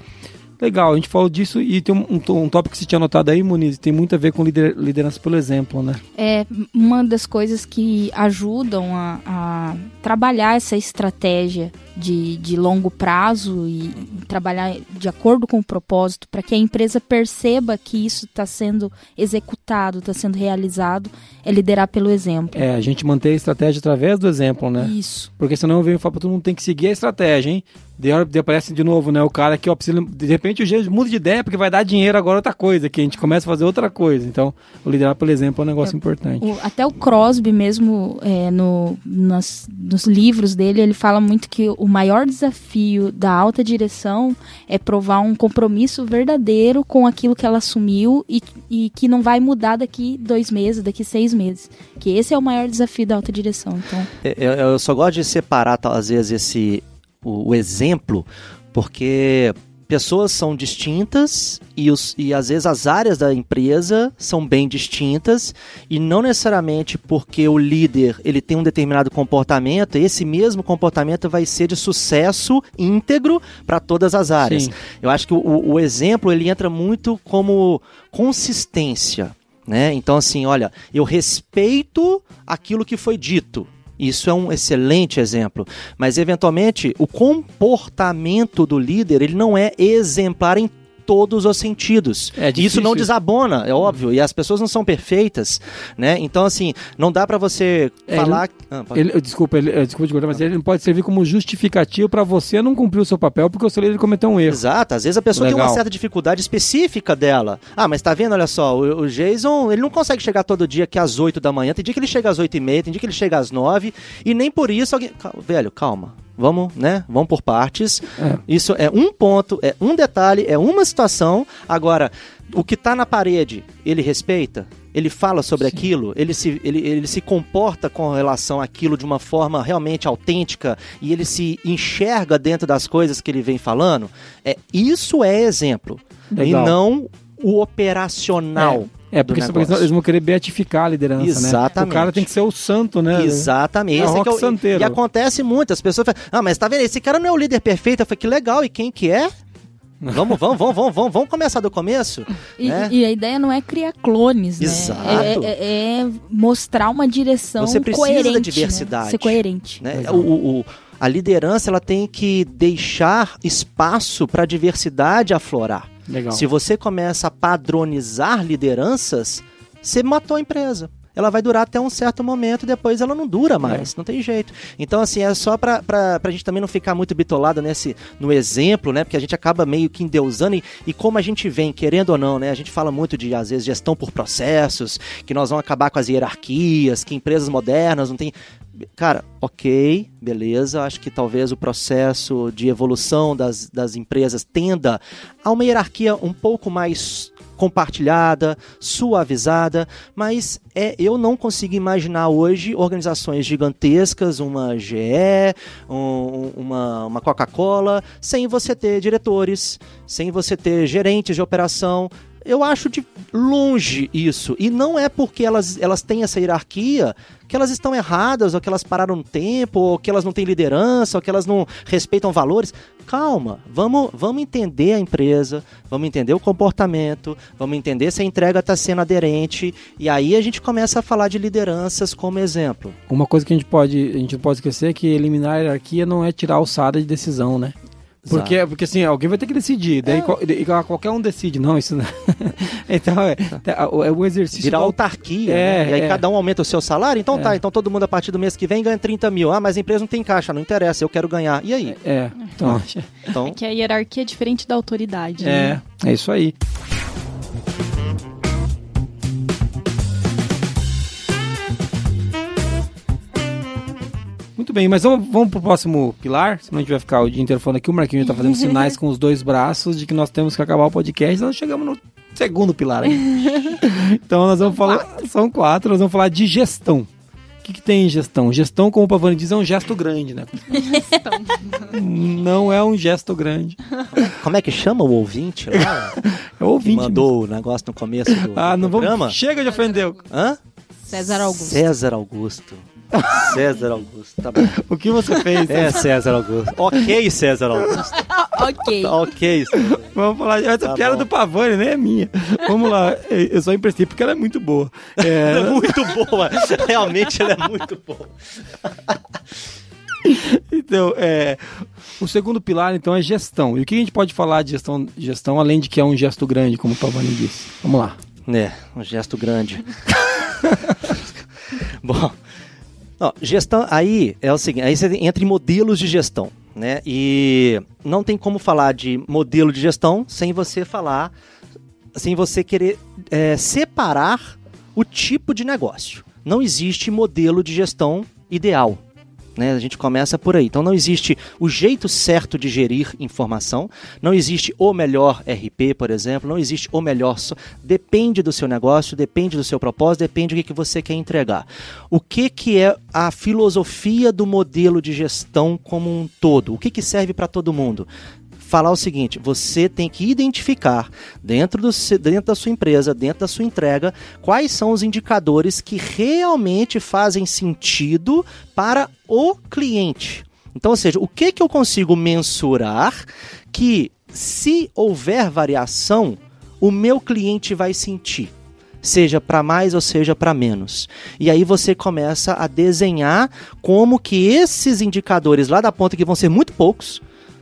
A: Legal, a gente falou disso e tem um, um, um tópico que você tinha anotado aí, Muniz, tem muito a ver com lider- liderança pelo exemplo, né?
D: É uma das coisas que ajudam a, a trabalhar essa estratégia de, de longo prazo e, e trabalhar de acordo com o propósito para que a empresa perceba que isso está sendo executado, está sendo realizado, é liderar pelo exemplo.
A: É, a gente manter a estratégia através do exemplo, né?
D: Isso.
A: Porque senão eu venho falar pra todo mundo tem que seguir a estratégia, hein? De hora aparece de novo, né? O cara que, ó, precisa, de repente o jeito muda de ideia porque vai dar dinheiro agora outra coisa, que a gente começa a fazer outra coisa. Então, o liderar pelo exemplo é um negócio importante.
D: O- até o Crosby mesmo, é, no, nas- nos livros dele, ele fala muito que o maior desafio da alta direção é provar um compromisso verdadeiro com aquilo que ela assumiu e, e que não vai mudar daqui dois meses, daqui seis meses. Que esse é o maior desafio da alta direção. Então,
E: É, Eu, eu só gosto de separar, às vezes, esse, o, o exemplo, porque pessoas são distintas e, os, e às vezes as áreas da empresa são bem distintas e não necessariamente porque o líder ele tem um determinado comportamento, esse mesmo comportamento vai ser de sucesso íntegro para todas as áreas.
A: Sim.
E: Eu acho que o, o exemplo ele entra muito como consistência. Né? Então, assim, olha, eu respeito aquilo que foi dito. Isso é um excelente exemplo. Mas, eventualmente, o comportamento do líder ele não é exemplar em todos os sentidos.
A: É
E: E isso não desabona, é óbvio. E as pessoas não são perfeitas, né? Então, assim, não dá pra você
A: É,
E: falar... Ah, pode-
A: Ele, desculpa, ele, desculpa de cortar, mas ele não pode servir como justificativo para você não cumprir o seu papel porque o seu líder cometeu um erro.
E: Exato, às vezes a pessoa tem
A: Legal.
E: uma certa dificuldade específica dela. Ah, mas tá vendo, olha só, o, o Jason, ele não consegue chegar todo dia aqui às 8 da manhã, tem dia que ele chega às 8 e meia, tem dia que ele chega às 9, e nem por isso alguém... Velho, calma, vamos, né, vamos por partes.
A: É.
E: Isso é um ponto, é um detalhe, é uma situação. Agora, o que tá na parede, ele respeita? Ele fala sobre aquilo, ele se, ele, ele se comporta com relação àquilo de uma forma realmente autêntica e ele se enxerga dentro das coisas que ele vem falando. É, isso é exemplo.
A: Legal.
E: E não o operacional.
A: É, porque eles vão querer beatificar a liderança, né?
E: Exatamente.
A: O cara tem que ser o santo, né?
E: Exatamente.
A: É
E: Esse
A: rock
E: que é o-
A: santeiro.
E: E acontece muito. As pessoas falam, ah, mas tá vendo? Esse cara não é o líder perfeito. Eu falei, que legal. E quem que é? (laughs) Vamos, vamos, vamos, vamos, vamos, vamos começar do começo?
D: E,
E: né?
D: e a ideia não é criar clones, né?
E: Exato.
D: É, é- é mostrar uma direção
E: Você precisa
D: coerente.
E: da
D: né?
E: diversidade.
D: Ser coerente.
E: né?
A: Legal.
E: O, o- o- a liderança ela tem que deixar espaço para a diversidade aflorar.
A: Legal.
E: Se você começa a padronizar lideranças, você matou a empresa. Ela vai durar até um certo momento, depois ela não dura mais, não tem jeito. Então, assim, é só pra, pra, pra gente também não ficar muito bitolado nesse, no exemplo, né? Porque a gente acaba meio que endeusando e, e como a gente vem, querendo ou não, né? A gente fala muito de, às vezes, gestão por processos, que nós vamos acabar com as hierarquias, que empresas modernas não tem. Cara, ok, beleza. Acho que talvez o processo de evolução das, das empresas tenda a uma hierarquia um pouco mais compartilhada, suavizada, mas é eu não consigo imaginar hoje organizações gigantescas, uma GE, um- uma, uma Coca-Cola, sem você ter diretores, sem você ter gerentes de operação. Eu acho de longe isso. E não é porque elas, elas têm essa hierarquia que elas estão erradas, ou que elas pararam no tempo, ou que elas não têm liderança, ou que elas não respeitam valores. Calma, vamos, vamos entender a empresa, vamos entender o comportamento, vamos entender se a entrega está sendo aderente, e aí a gente começa a falar de lideranças como exemplo.
A: Uma coisa que a gente pode, a gente não pode esquecer é que eliminar a hierarquia não é tirar a alçada de decisão, né? Porque, porque assim, alguém vai ter que decidir. Daí qual- e qualquer um decide. Não, isso não. (laughs) então é, é o exercício.
E: Virar autarquia,
A: É,
E: né? e aí
A: é.
E: cada um aumenta o seu salário, então
A: É.
E: tá, então todo mundo a partir do mês que vem ganha 30 mil. Ah, mas a empresa não tem caixa, não interessa, eu quero ganhar. E aí?
A: É, então.
E: Então,
C: É que a hierarquia é diferente da autoridade.
A: É,
C: né?
A: é isso aí. Muito bem, mas vamos, vamos pro próximo pilar, senão a gente vai ficar o dia inteiro falando aqui. O Marquinhos tá fazendo (laughs) sinais com os dois braços de que nós temos que acabar o podcast. Nós chegamos no segundo pilar aí. (laughs) então nós vamos falar. São quatro, nós vamos falar de gestão. O que, que tem em gestão? Gestão, como o Pavani diz, é um gesto grande, né? (laughs) Não é um gesto grande.
E: como é que chama o ouvinte lá?
A: É o
E: que
A: ouvinte.
E: mandou o negócio no começo do,
A: Ah,
E: do
A: não
E: programa?
A: vamos. Chega de ofender.
E: Hã?
D: César Augusto.
E: César Augusto. César Augusto, tá bom. (laughs)
A: O que você fez?
E: É, César Augusto. Ok, César Augusto. (laughs)
D: ok.
E: Tá ok. César.
A: Vamos falar. Essa
E: Tá
A: piada
E: bom.
A: do Pavani nem é minha. Vamos lá. Eu só emprestei porque ela é muito boa. (laughs)
E: Ela
A: É,
E: é muito boa. Realmente ela é muito boa.
A: então, é, o segundo pilar, então, é gestão. E o que a gente pode falar de gestão, gestão além de que é um gesto grande, como o Pavani disse? Vamos lá.
E: É, um gesto grande. Bom, ó, gestão aí é o seguinte, aí você entra em modelos de gestão, né? E não tem como falar de modelo de gestão sem você falar, sem você querer é, separar o tipo de negócio. Não existe modelo de gestão ideal. Né? A gente começa por aí. Então não existe o jeito certo de gerir informação, não existe o melhor RP, por exemplo, não existe o melhor. Depende do seu negócio, depende do seu propósito, depende do que, que você quer entregar. O que, que é a filosofia do modelo de gestão como um todo? O que, que serve para todo mundo? Falar o seguinte: você tem que identificar dentro, do, dentro da sua empresa, dentro da sua entrega, quais são os indicadores que realmente fazem sentido para o cliente. Então, ou seja, o que, que eu consigo mensurar que, se houver variação, o meu cliente vai sentir? Seja para mais ou seja para menos. E aí você começa a desenhar como que esses indicadores lá da ponta, que vão ser muito poucos,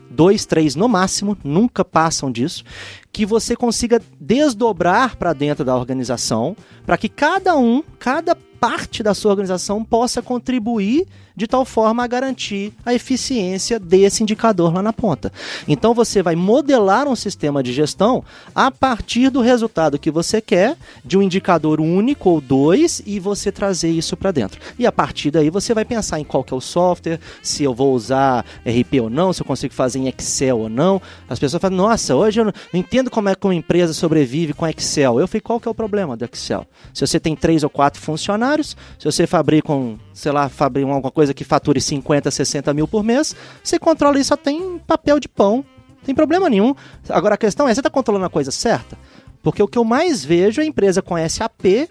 E: dois, três no máximo, nunca passam disso, que você consiga desdobrar para dentro da organização, para que cada um, cada parte da sua organização possa contribuir de tal forma a garantir a eficiência desse indicador lá na ponta. Então você vai modelar um sistema de gestão a partir do resultado que você quer, de um indicador único ou dois, e você trazer isso para dentro. E a partir daí você vai pensar em qual que é o software, se eu vou usar RP ou não, se eu consigo fazer em Excel ou não. As pessoas falam, nossa, hoje eu não entendo como é que uma empresa sobrevive com Excel. Eu falei, qual que é o problema do Excel? Se você tem três ou quatro funcionários, se você fabrica um, sei lá, fabrica alguma coisa que fature 50, 60 mil por mês, você controla isso só tem papel de pão. Não tem problema nenhum. Agora a questão é, você está controlando a coisa certa? Porque o que eu mais vejo é empresa com SAP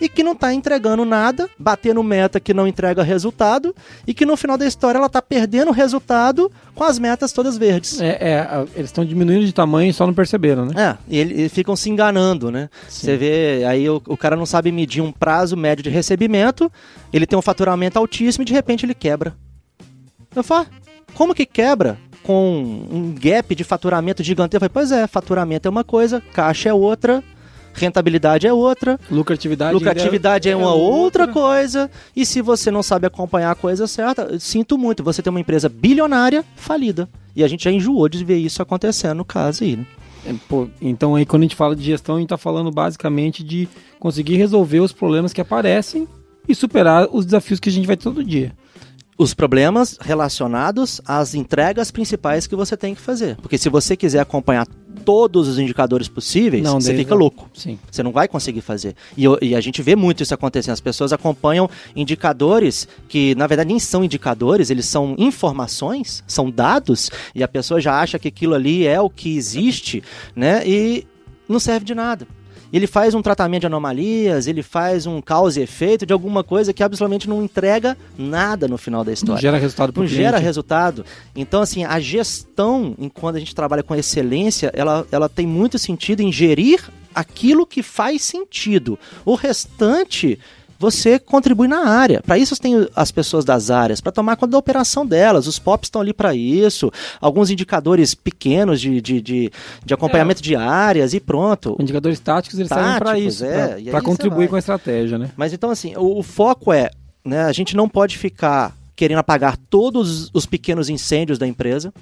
E: e que não está entregando nada, batendo meta que não entrega resultado e que no final da história ela está perdendo resultado com as metas todas verdes.
A: É, é, eles estão diminuindo de tamanho e só não perceberam, né?
E: É, e ele- eles ficam se enganando, né? Você vê, aí o, o cara não sabe medir um prazo médio de recebimento, ele tem um faturamento altíssimo e de repente ele quebra. Eu falo, como que quebra? Com um gap de faturamento gigante. Eu falei, pois é, faturamento é uma coisa, caixa é outra, rentabilidade é outra,
A: Lucratividade.
E: lucratividade é, uma outra coisa, e se você não sabe acompanhar a coisa certa, sinto muito, você tem uma empresa bilionária falida. E a gente já enjoou de ver isso acontecendo no caso aí, né?
A: É, pô, então aí quando a gente fala de gestão, a gente tá falando basicamente de conseguir resolver os problemas que aparecem e superar os desafios que a gente vai ter todo dia.
E: Os problemas relacionados às entregas principais que você tem que fazer. Porque se você quiser acompanhar todos os indicadores possíveis,
A: Não,
E: você fica louco.
A: Sim.
E: Você não vai conseguir fazer. E, e a gente vê muito isso acontecendo. As pessoas acompanham indicadores que, na verdade, nem são indicadores, eles são informações, são dados, e a pessoa já acha que aquilo ali é o que existe, né? E não serve de nada. Ele faz um tratamento de anomalias, ele faz um causa e efeito de alguma coisa que absolutamente não entrega nada no final da
A: Não
E: história
A: gera resultado
E: não
A: cliente.
E: gera resultado. Então, assim, a gestão, em quando a gente trabalha com excelência, ela, ela tem muito sentido em gerir aquilo que faz sentido. O restante. Você contribui na área. Para isso tem as pessoas das áreas, para tomar conta da operação delas. Os POPs estão ali para isso. Alguns indicadores pequenos de, de, de, de acompanhamento de áreas e pronto.
A: Indicadores táticos, eles servem pra
E: Táticos,
A: isso,
E: é, você
A: contribuir com a estratégia, né?
E: Mas então, assim, o, o foco é, né, a gente não pode ficar querendo apagar todos os pequenos incêndios da empresa.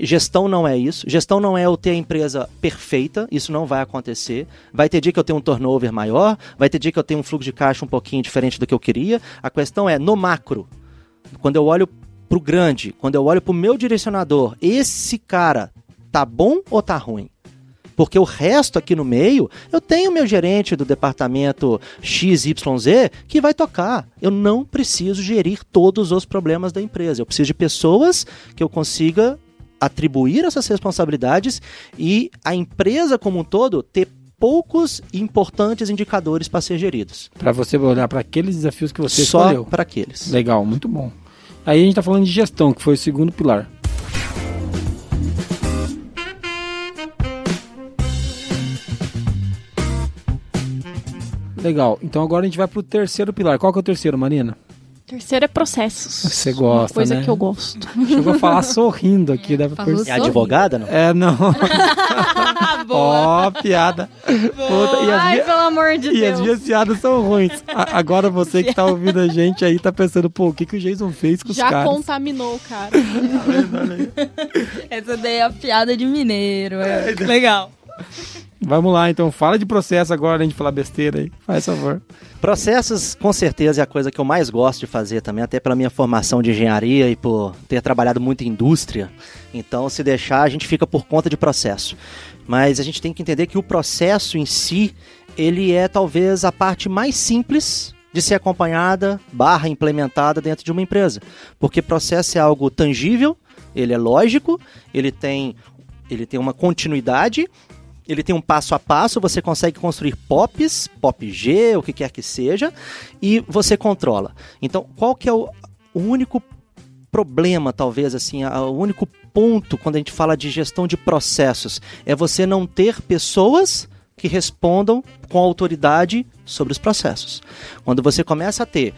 E: Gestão não é isso. Gestão não é eu ter a empresa perfeita. Isso não vai acontecer. Vai ter dia que eu tenho um turnover maior, vai ter dia que eu tenho um fluxo de caixa um pouquinho diferente do que eu queria. A questão é, no macro, quando eu olho pro grande, quando eu olho pro meu direcionador, esse cara tá bom ou tá ruim? Porque o resto aqui no meio, eu tenho meu gerente do departamento XYZ que vai tocar. Eu não preciso gerir todos os problemas da empresa. Eu preciso de pessoas que eu consiga atribuir essas responsabilidades e a empresa como um todo ter poucos importantes indicadores para ser geridos.
A: Pra você olhar pra aqueles desafios que você
E: Só
A: escolheu.
E: para aqueles.
A: Legal, muito bom. Aí a gente tá falando de gestão, que foi o segundo pilar. Legal. Então agora a gente vai pro terceiro pilar. Qual que é o terceiro, Marina?
C: Terceiro é processos.
A: Você gosta,
C: Uma coisa
A: né?
C: que eu gosto.
A: Chegou a falar sorrindo aqui, pra
D: falou
A: perceber.
E: É advogada, não?
A: É, não. (laughs)
D: Boa.
A: Ó, piada. Puta, e as
C: Ai,
A: minha-
C: pelo amor de
A: E as
C: Deus.
A: minhas piadas são ruins. A- agora você que tá ouvindo a gente aí tá pensando, pô, o que, que o Jason fez com os
C: Já
A: caras?
C: contaminou o cara.
D: Essa daí é a piada de mineiro. É. Legal.
A: Vamos lá, então. Fala de processo agora, a gente falar besteira aí. Faz favor.
E: Processos, com certeza, é a coisa que eu mais gosto de fazer também, até pela minha formação de engenharia e por ter trabalhado muito em indústria. Então, se deixar, a gente fica por conta de processo. Mas a gente tem que entender que o processo em si, ele é talvez a parte mais simples de ser acompanhada, barra implementada dentro de uma empresa. Porque processo é algo tangível, ele é lógico, ele tem ele tem uma continuidade, ele tem um passo a passo, você consegue construir POPs, POP G, o que quer que seja, e você controla. Então, qual que é o, o único problema, talvez, assim, o único ponto quando a gente fala de gestão de processos é você não ter pessoas que respondam com autoridade sobre os processos. Quando você começa a ter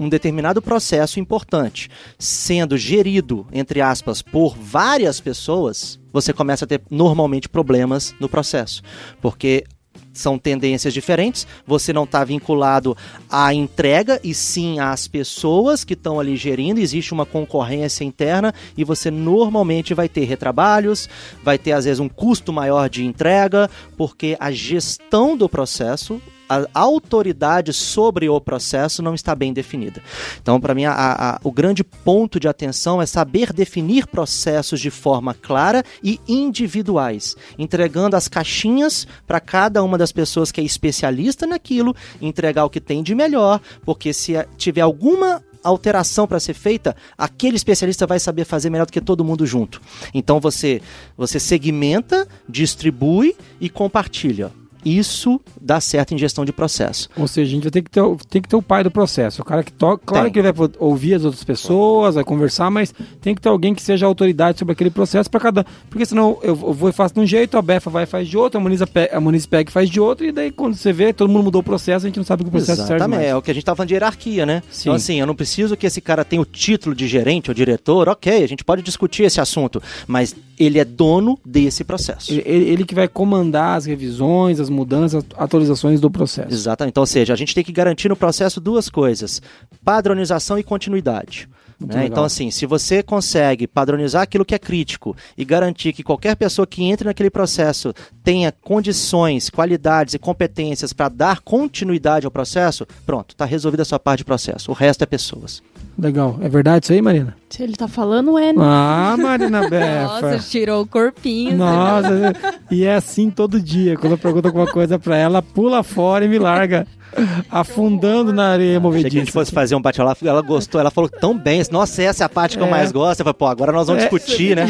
E: um determinado processo importante sendo gerido, entre aspas, por várias pessoas, você começa a ter normalmente problemas no processo. Porque são tendências diferentes, você não está vinculado à entrega e sim às pessoas que estão ali gerindo, existe uma concorrência interna e você normalmente vai ter retrabalhos, vai ter às vezes um custo maior de entrega, porque a gestão do processo a autoridade sobre o processo não está bem definida. Então, para mim, a- a- o grande ponto de atenção é saber definir processos de forma clara e individuais, entregando as caixinhas para cada uma das pessoas que é especialista naquilo, entregar o que tem de melhor, porque se tiver alguma alteração para ser feita, aquele especialista vai saber fazer melhor do que todo mundo junto. Então você você segmenta, distribui e compartilha. Isso dá certo em gestão de processo.
A: Ou seja, a gente ter que ter, tem que ter o pai do processo. O cara que toca. Claro
E: Tem.
A: que ele vai ouvir as outras pessoas, vai conversar, mas tem que ter alguém que seja autoridade sobre aquele processo para cada. Porque senão eu eu vou e faço de um jeito, a Befa vai e faz de outro, a Muniz, pe- a Muniz pega e faz de outro, e daí quando você vê, todo mundo mudou o processo, a gente não sabe que o processo serve
E: Exatamente, é o que a gente estava falando de hierarquia, né?
A: Sim.
E: Então, assim, eu não preciso que esse cara tenha o título de gerente ou diretor, ok, a gente pode discutir esse assunto, mas ele é dono desse processo.
A: Ele, ele- que vai comandar as revisões, as mudanças, atualizações do processo.
E: Exatamente. Então, ou seja, a gente tem que garantir no processo duas coisas: padronização e continuidade. Né? Então, assim, se você consegue padronizar aquilo que é crítico e garantir que qualquer pessoa que entre naquele processo tenha condições, qualidades e competências para dar continuidade ao processo, pronto, está resolvida a sua parte de processo. O resto é pessoas.
A: Legal. É verdade isso aí, Marina?
C: Se ele tá falando, é. né?
A: Ah, Marina (laughs)
D: Nossa,
A: Befa.
D: tirou o corpinho.
A: Nossa, e é assim todo dia. Quando eu pergunto alguma coisa pra ela pula fora e me larga, (laughs) afundando na areia
E: Achei que a gente
A: movediça.
E: fosse fazer um bate-papo, ela gostou, ela falou tão bem, nossa, essa é a parte que eu
A: É.
E: mais gosto. Eu falei, pô, agora nós vamos
A: É.
E: discutir, né?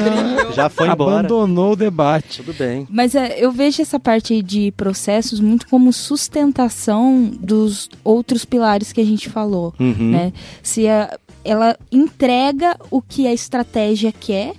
E: Já foi embora.
A: Abandonou o debate.
E: Tudo bem.
D: Mas é, eu vejo essa parte aí de processos muito como sustentação dos outros pilares que a gente falou,
E: Uhum.
D: né? Se a- ela entrega o que a estratégia quer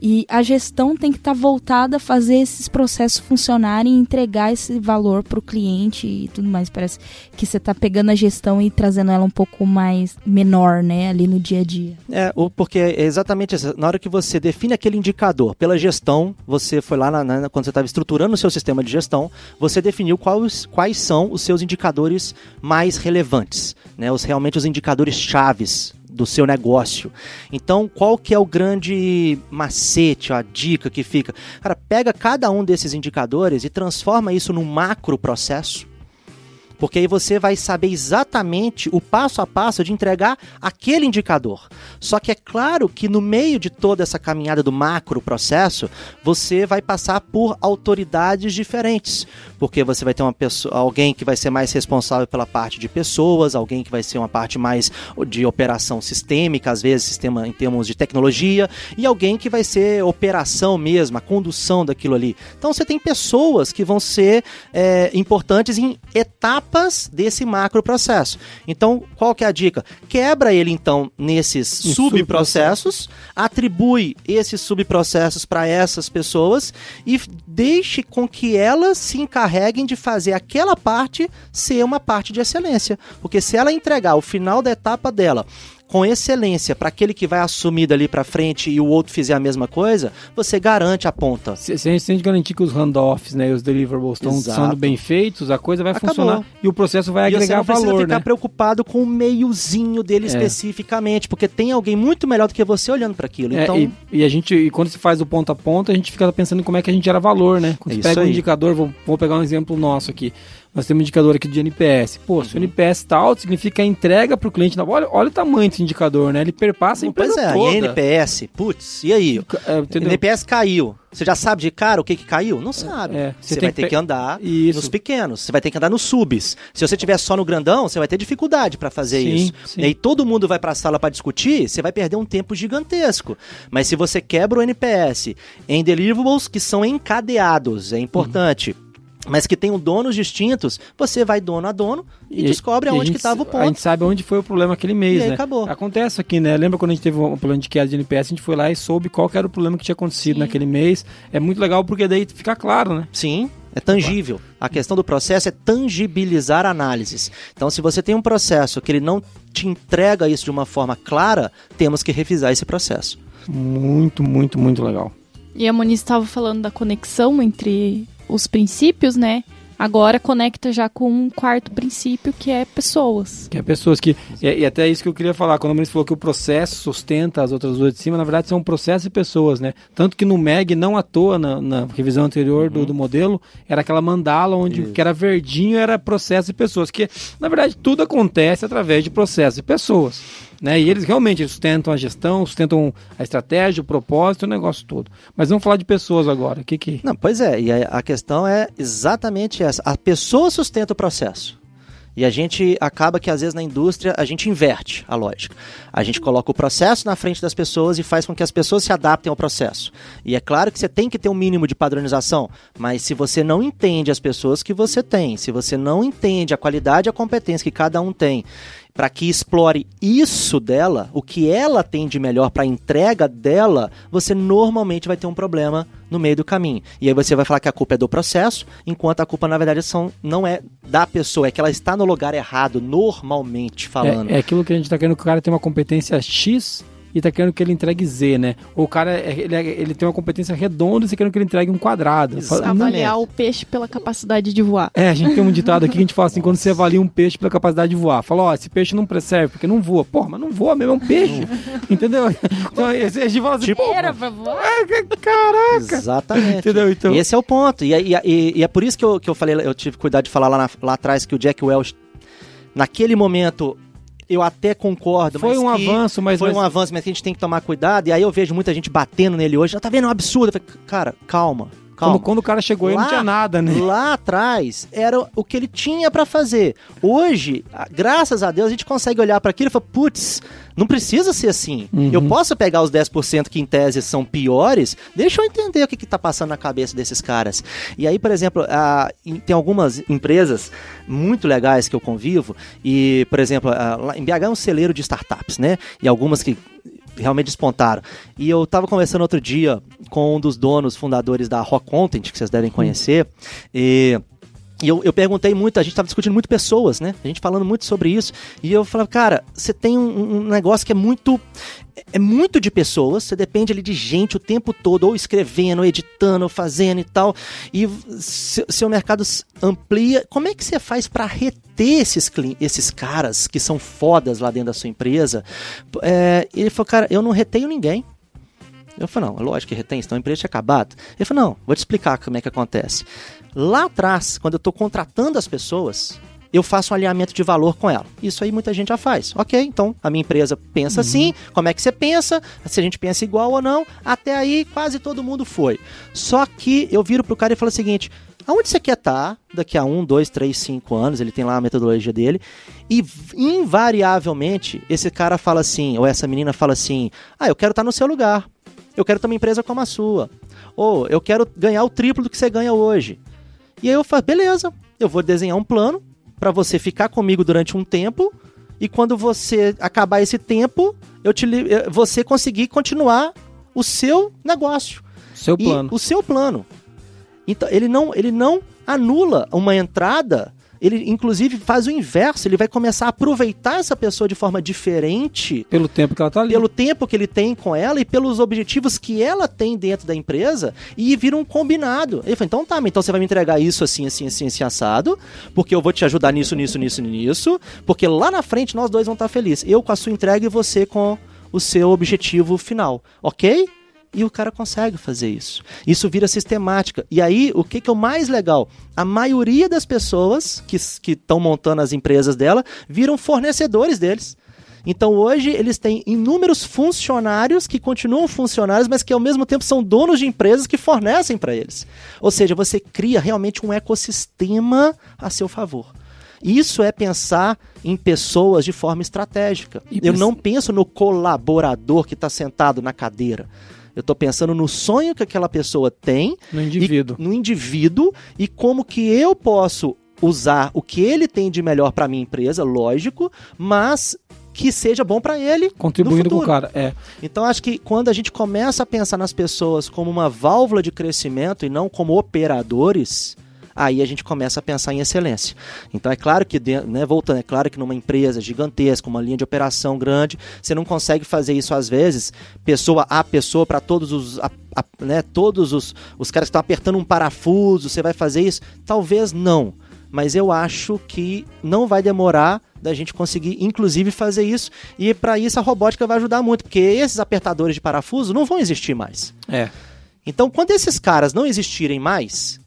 D: e a gestão tem que estar voltada a fazer esses processos funcionarem entregar esse valor para o cliente e tudo mais. Parece que você está pegando a gestão e trazendo ela um pouco mais menor, né, ali no dia a dia.
E: É, porque é exatamente isso. Na hora que você define aquele indicador pela gestão, você foi lá na- na- quando você estava estruturando o seu sistema de gestão, você definiu quais, quais são os seus indicadores mais relevantes, né? Os realmente os indicadores chaves do seu negócio. Então, qual que é o grande macete, a dica que fica? Cara, pega cada um desses indicadores e transforma isso num macro processo. Porque aí você vai saber exatamente o passo a passo de entregar aquele indicador. Só que é claro que no meio de toda essa caminhada do macro processo, você vai passar por autoridades diferentes. Porque você vai ter uma pessoa, alguém que vai ser mais responsável pela parte de pessoas, alguém que vai ser uma parte mais de operação sistêmica, às vezes sistema em termos de tecnologia, e alguém que vai ser operação mesmo, a condução daquilo ali. Então você tem pessoas que vão ser é, importantes em etapas desse macro processo. Então, qual que é a dica? Quebra ele então nesses subprocessos, atribui esses subprocessos para essas pessoas e deixe com que elas se encarreguem de fazer aquela parte ser uma parte de excelência. Porque se ela entregar o final da etapa dela com excelência para aquele que vai assumir dali para frente e o outro fizer a mesma coisa, você garante a ponta.
A: Se, se a gente garantir que os handoffs né, e os deliverables estão sendo bem feitos, a coisa vai
E: Acabou.
A: funcionar e o processo vai
E: e você
A: agregar
E: não precisa
A: valor,
E: ficar
A: né?
E: preocupado com o meiozinho dele
A: É.
E: especificamente, porque tem alguém muito melhor do que você olhando para aquilo.
A: É,
E: Então,
A: e, e a gente, e quando se faz o ponto a ponto, a gente fica pensando em como é que a gente gera valor, né? Quando
E: É
A: você pega um
E: aí.
A: indicador, vou, vou pegar um exemplo nosso aqui. Nós temos um indicador aqui de NPS. Pô, se o NPS tá alto, significa a entrega pro cliente. na- Olha, olha o tamanho desse indicador, né? Ele perpassa a empresa
E: Pois é,
A: toda.
E: e NPS, putz, e aí?
A: É?
E: NPS caiu. Você já sabe de cara o que que caiu? Não sabe.
A: é.
E: Você,
A: Você
E: vai ter
A: que
E: que andar
A: Isso.
E: nos pequenos, você vai ter que andar nos subs. Se você tiver só no grandão, você vai ter dificuldade para fazer
A: Sim,
E: isso.
A: sim.
E: E aí todo mundo vai para a sala para discutir, você vai perder um tempo gigantesco. Mas se você quebra o NPS em deliverables que são encadeados, é importante. Mas que tenham donos distintos, você vai dono a dono e, descobre
A: e a
E: aonde estava o
A: A
E: ponto.
A: gente sabe onde foi o problema aquele mês,
E: E aí
A: né?
E: acabou.
A: Acontece aqui, né? Lembra quando a gente teve um problema de queda de NPS, a gente foi lá e soube qual era o problema que tinha acontecido naquele mês. É muito legal porque daí fica claro, né?
E: Sim, é tangível. A questão do processo é tangibilizar análises. Então, se você tem um processo que ele não te entrega isso de uma forma clara, temos que revisar esse processo.
A: Muito, muito, muito legal.
C: E a Moniz estava falando da conexão entre os princípios, né? Agora conecta já com um quarto princípio, que é pessoas.
A: Que é pessoas que. E, e até isso que eu queria falar, quando a Muniz falou que o processo sustenta as outras duas de cima, na verdade são processos e pessoas, né? Tanto que no MEG, não à toa, na, na revisão anterior do, do modelo, era aquela mandala onde o que era verdinho era processo e pessoas. Que, na verdade, tudo acontece através de processos e pessoas. Né? E eles realmente sustentam a gestão, sustentam a estratégia, o propósito, o negócio todo. Mas vamos falar de pessoas agora. O que que.
E: Não, pois é, e a, a questão é exatamente essa. A pessoa sustenta o processo. E a gente acaba que às vezes na indústria a gente inverte a lógica. A gente coloca o processo na frente das pessoas e faz com que as pessoas se adaptem ao processo. E é claro que você tem que ter um mínimo de padronização, mas se você não entende as pessoas que você tem, se você não entende a qualidade e a competência que cada um tem, para que explore isso dela, o que ela tem de melhor para entrega dela, você normalmente vai ter um problema no meio do caminho. E aí você vai falar que a culpa é do processo, enquanto a culpa na verdade são, não é da pessoa, é que ela está no lugar errado, normalmente falando.
A: É, é aquilo que a gente tá querendo que o cara tenha uma competência X e tá querendo que ele entregue Z, né? Ou o cara, é- ele, é- ele tem uma competência redonda e você querendo que ele entregue um quadrado. Não-
C: Avaliar o peixe pela capacidade de voar.
A: É, a gente tem um ditado aqui que a gente fala assim, (laughs) quando você avalia um peixe pela capacidade de voar, fala, ó, esse peixe não serve porque não voa. Porra, mas não voa mesmo, é um peixe. Entendeu? Então a gente fala assim,
D: Era pra voar.
A: caraca.
E: Exatamente.
A: Entendeu? Então,
E: Esse é o ponto. E, é- e é- e- e é por isso que eu, que eu falei, eu tive cuidado de falar lá, na- lá atrás que o Jack Welch, naquele momento, eu até concordo,
A: foi
E: mas
A: um
E: que
A: avanço, mas...
E: foi
A: mas-
E: um avanço, mas que a gente tem que tomar cuidado. E aí eu vejo muita gente batendo nele hoje. Já tá vendo? É um absurdo. Eu falei, cara, calma, calma.
A: Quando, quando o cara chegou aí não
E: Lá-
A: tinha nada, né?
E: Lá atrás era o que ele tinha pra fazer. Hoje, graças a Deus, a gente consegue olhar pra aquilo e falar, putz, não precisa ser assim.
A: Uhum.
E: Eu posso pegar os 10% que em tese são piores, deixa eu entender o que, que tá passando na cabeça desses caras. E aí, por exemplo, a- em- tem algumas empresas muito legais que eu convivo, e, por exemplo, a- lá em BH é um celeiro de startups, né? E algumas que realmente despontaram. E eu tava conversando outro dia com um dos donos, fundadores da Rock Content, que vocês devem conhecer, e... E eu, eu perguntei muito, a gente estava discutindo muito pessoas, né? A gente falando muito sobre isso. E eu falava, cara, você tem um, um negócio que é muito. É muito de pessoas, você depende ali de gente o tempo todo, ou escrevendo, ou editando, ou fazendo e tal. E seu, seu mercado amplia. Como é que você faz para reter esses, esses caras que são fodas lá dentro da sua empresa? É, ele falou, cara, eu não retenho ninguém. Eu falei, não, lógico que retém, senão a empresa tinha acabado. Ele falou, não, vou te explicar como é que acontece. Lá atrás, quando eu estou contratando as pessoas, eu faço um alinhamento de valor com ela. Isso aí muita gente já faz. Ok, então a minha empresa pensa assim, como é que você pensa, se a gente pensa igual ou não, até aí quase todo mundo foi. Só que eu viro pro cara e falo o seguinte, aonde você quer estar daqui a um, dois, três, cinco anos, ele tem lá a metodologia dele, e invariavelmente esse cara fala assim, ou essa menina fala assim, ah, eu quero estar no seu lugar, eu quero ter uma empresa como a sua, ou eu quero ganhar o triplo do que você ganha hoje. E aí eu falo, beleza, eu vou desenhar um plano para você ficar comigo durante um tempo e quando você acabar esse tempo, eu te eh, você conseguir continuar o seu negócio
A: Seu plano.
E: o seu plano. Então ele não ele não anula uma entrada, ele inclusive faz o inverso, ele vai começar a aproveitar essa pessoa de forma diferente
A: Pelo tempo que ela tá ali.
E: pelo tempo que ele tem com ela e pelos objetivos que ela tem dentro da empresa e vira um combinado. Ele falou, então tá, então você vai me entregar isso assim, assim, assim, assim, assado, porque eu vou te ajudar nisso, nisso, nisso, nisso, porque lá na frente nós dois vamos estar felizes. Eu com a sua entrega e você com o seu objetivo final, ok? E o cara consegue fazer isso. Isso vira sistemática. E aí, o que, que é o mais legal? A maioria das pessoas que estão montando as empresas dela viram fornecedores deles. Então hoje eles têm inúmeros funcionários que continuam funcionários, mas que ao mesmo tempo são donos de empresas que fornecem para eles. Ou seja, você cria realmente um ecossistema a seu favor. Isso é pensar em pessoas de forma estratégica. E Eu não penso no colaborador que está sentado na cadeira. Eu estou pensando no sonho que aquela pessoa tem.
A: No indivíduo.
E: E, no indivíduo e como que eu posso usar o que ele tem de melhor para minha empresa, lógico, mas que seja bom para ele.
A: Contribuindo com o cara, é.
E: Então acho que quando a gente começa a pensar nas pessoas como uma válvula de crescimento e não como operadores, aí a gente começa a pensar em excelência. Então é claro que, né, voltando, é claro que numa empresa gigantesca, uma linha de operação grande, você não consegue fazer isso às vezes, pessoa a pessoa, para todos os. A, a, né, todos os, os caras que estão apertando um parafuso, você vai fazer isso? Talvez não. Mas eu acho que não vai demorar da gente conseguir, inclusive, fazer isso. E para isso a robótica vai ajudar muito, porque esses apertadores de parafuso não vão existir mais.
A: É.
E: Então, quando esses caras não existirem mais,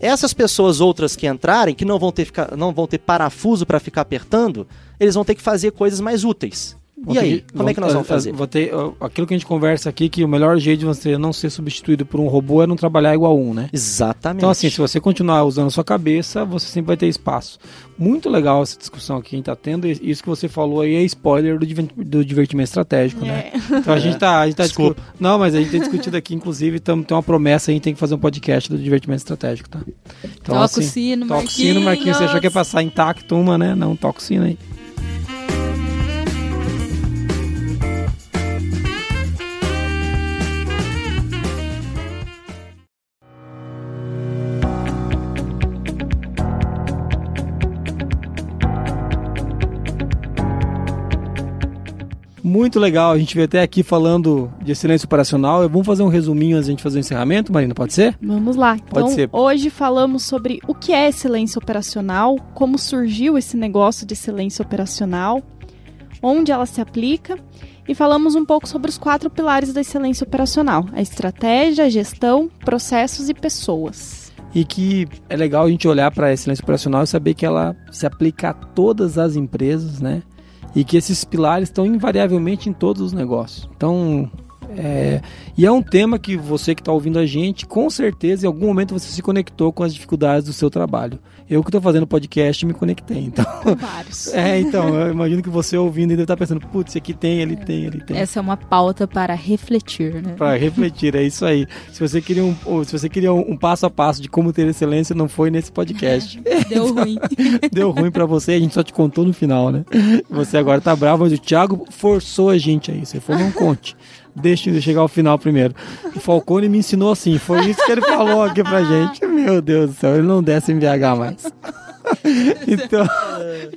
E: essas pessoas outras que entrarem, que não vão ter, não vão ter parafuso para ficar apertando, eles vão ter que fazer coisas mais úteis. Vou e aí, que, como é que nós vamos fazer?
A: Vou ter, aquilo que a gente conversa aqui, que o melhor jeito de você não ser substituído por um robô é não trabalhar igual um, né?
E: Exatamente.
A: Então, assim, se você continuar usando a sua cabeça, você sempre vai ter espaço. Muito legal essa discussão aqui que a gente tá tendo. Isso que você falou aí é spoiler do, do divertimento estratégico, né? é. né? Então a gente tá. A gente tá discutindo. Não, mas a gente tem discutido aqui, inclusive, tam, tem uma promessa, a gente tem que fazer um podcast do divertimento estratégico, tá?
D: Então, toca assim, o sino,
A: toca o sino, Marquinhos. Você achou que ia passar intacto uma, né? Não, toca o sino aí. Muito legal, a gente veio até aqui falando de excelência operacional. Vamos fazer um resuminho antes de a gente fazer o encerramento, Marina, pode ser?
C: Vamos lá. Pode então, ser. Hoje falamos sobre o que é excelência operacional, como surgiu esse negócio de excelência operacional, onde ela se aplica e falamos um pouco sobre os quatro pilares da excelência operacional: a estratégia, a gestão, processos e pessoas.
A: E que é legal a gente olhar para a excelência operacional e saber que ela se aplica a todas as empresas, né? E que esses pilares estão invariavelmente em todos os negócios. Então, é, e é um tema que você que está ouvindo a gente, com certeza, em algum momento você se conectou com as dificuldades do seu trabalho. Eu que estou fazendo podcast me conectei, então.
C: Vários. (laughs)
A: É, então, eu imagino que você ouvindo ainda está pensando, putz, aqui tem, ele tem, ele tem.
D: Essa é uma pauta para refletir, né?
A: Para refletir, é isso aí. Se você queria um, se você queria um, passo a passo de como ter excelência, não foi nesse podcast. (laughs)
D: Deu ruim. (laughs)
A: Deu ruim para você, a gente só te contou no final, né? Você agora tá bravo, mas o Thiago forçou a gente aí. Se for, não conte deixe de chegar ao final primeiro. O Falcone me ensinou assim, foi isso que ele falou aqui pra gente. Meu Deus do céu, ele não desce em BH mais. (laughs) então.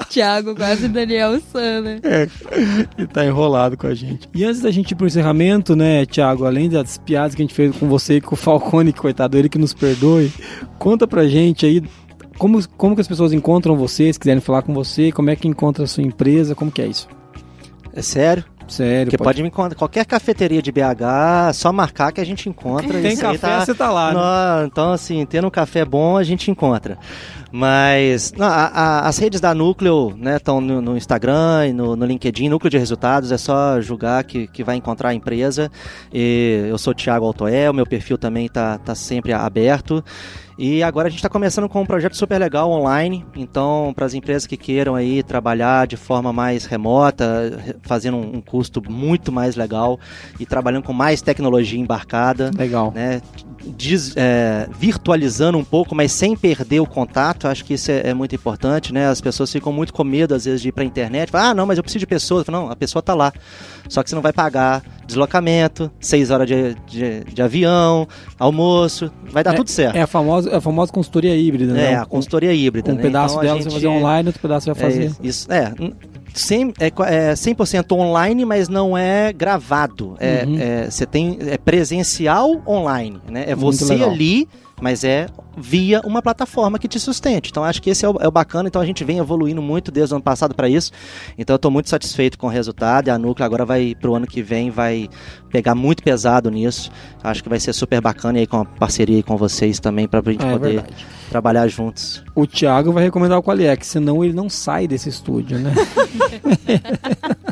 D: Thiago, quase Daniel San, né?
A: É, ele tá enrolado com a gente. E antes da gente ir pro encerramento, né, Thiago, além das piadas que a gente fez com você e com o Falcone, coitado, ele que nos perdoe, conta pra gente aí como, como que as pessoas encontram você, se quiserem falar com você, como é que encontra a sua empresa, como que é isso?
E: É sério?
A: Sério.
E: Porque pode... pode me encontrar. Qualquer cafeteria de BH, só marcar que a gente encontra.
A: Tem café, tá... você tá lá.
E: Né? então, assim, tendo um café bom, a gente encontra. Mas não, a, a, as redes da Núcleo estão né, no, no, Instagram e no, no, LinkedIn, Núcleo de Resultados, é só julgar que, que vai encontrar a empresa. E eu sou Thiago Altoé, o meu perfil também está tá sempre aberto. E agora a gente está começando com um projeto super legal online. Então, para as empresas que queiram aí trabalhar de forma mais remota, fazendo um, um, custo muito mais legal e trabalhando com mais tecnologia embarcada.
A: Legal.
E: Né? Diz, é, virtualizando um pouco, mas sem perder o contato. Acho que isso é, é, muito importante, né? As pessoas ficam muito com medo, às vezes, de ir para a internet. ah, não, mas eu preciso de pessoas. Não, a pessoa está lá. Só que você não vai pagar deslocamento, seis horas de, de, de avião, almoço, vai dar
A: é,
E: tudo certo.
A: É a famosa, é a famosa consultoria híbrida, né?
E: É, a consultoria híbrida.
A: Um
E: né?
A: pedaço então, dela gente, você vai fazer online, outro pedaço você vai fazer.
E: É, isso, é. 100, é, é 100% online, mas não é gravado. É, uhum. é, você tem é presencial online, né? É você ali mas é via uma plataforma que te sustente. Então acho que esse é o, é o bacana, então a gente vem evoluindo muito desde o ano passado para isso. Então eu estou muito satisfeito com o resultado e a Núcleo agora vai pro ano que vem vai pegar muito pesado nisso. Acho que vai ser super bacana aí com a parceria com vocês também para a gente é, poder verdade. trabalhar juntos.
A: O Thiago vai recomendar o Qualiex, senão ele não sai desse estúdio, né? (laughs)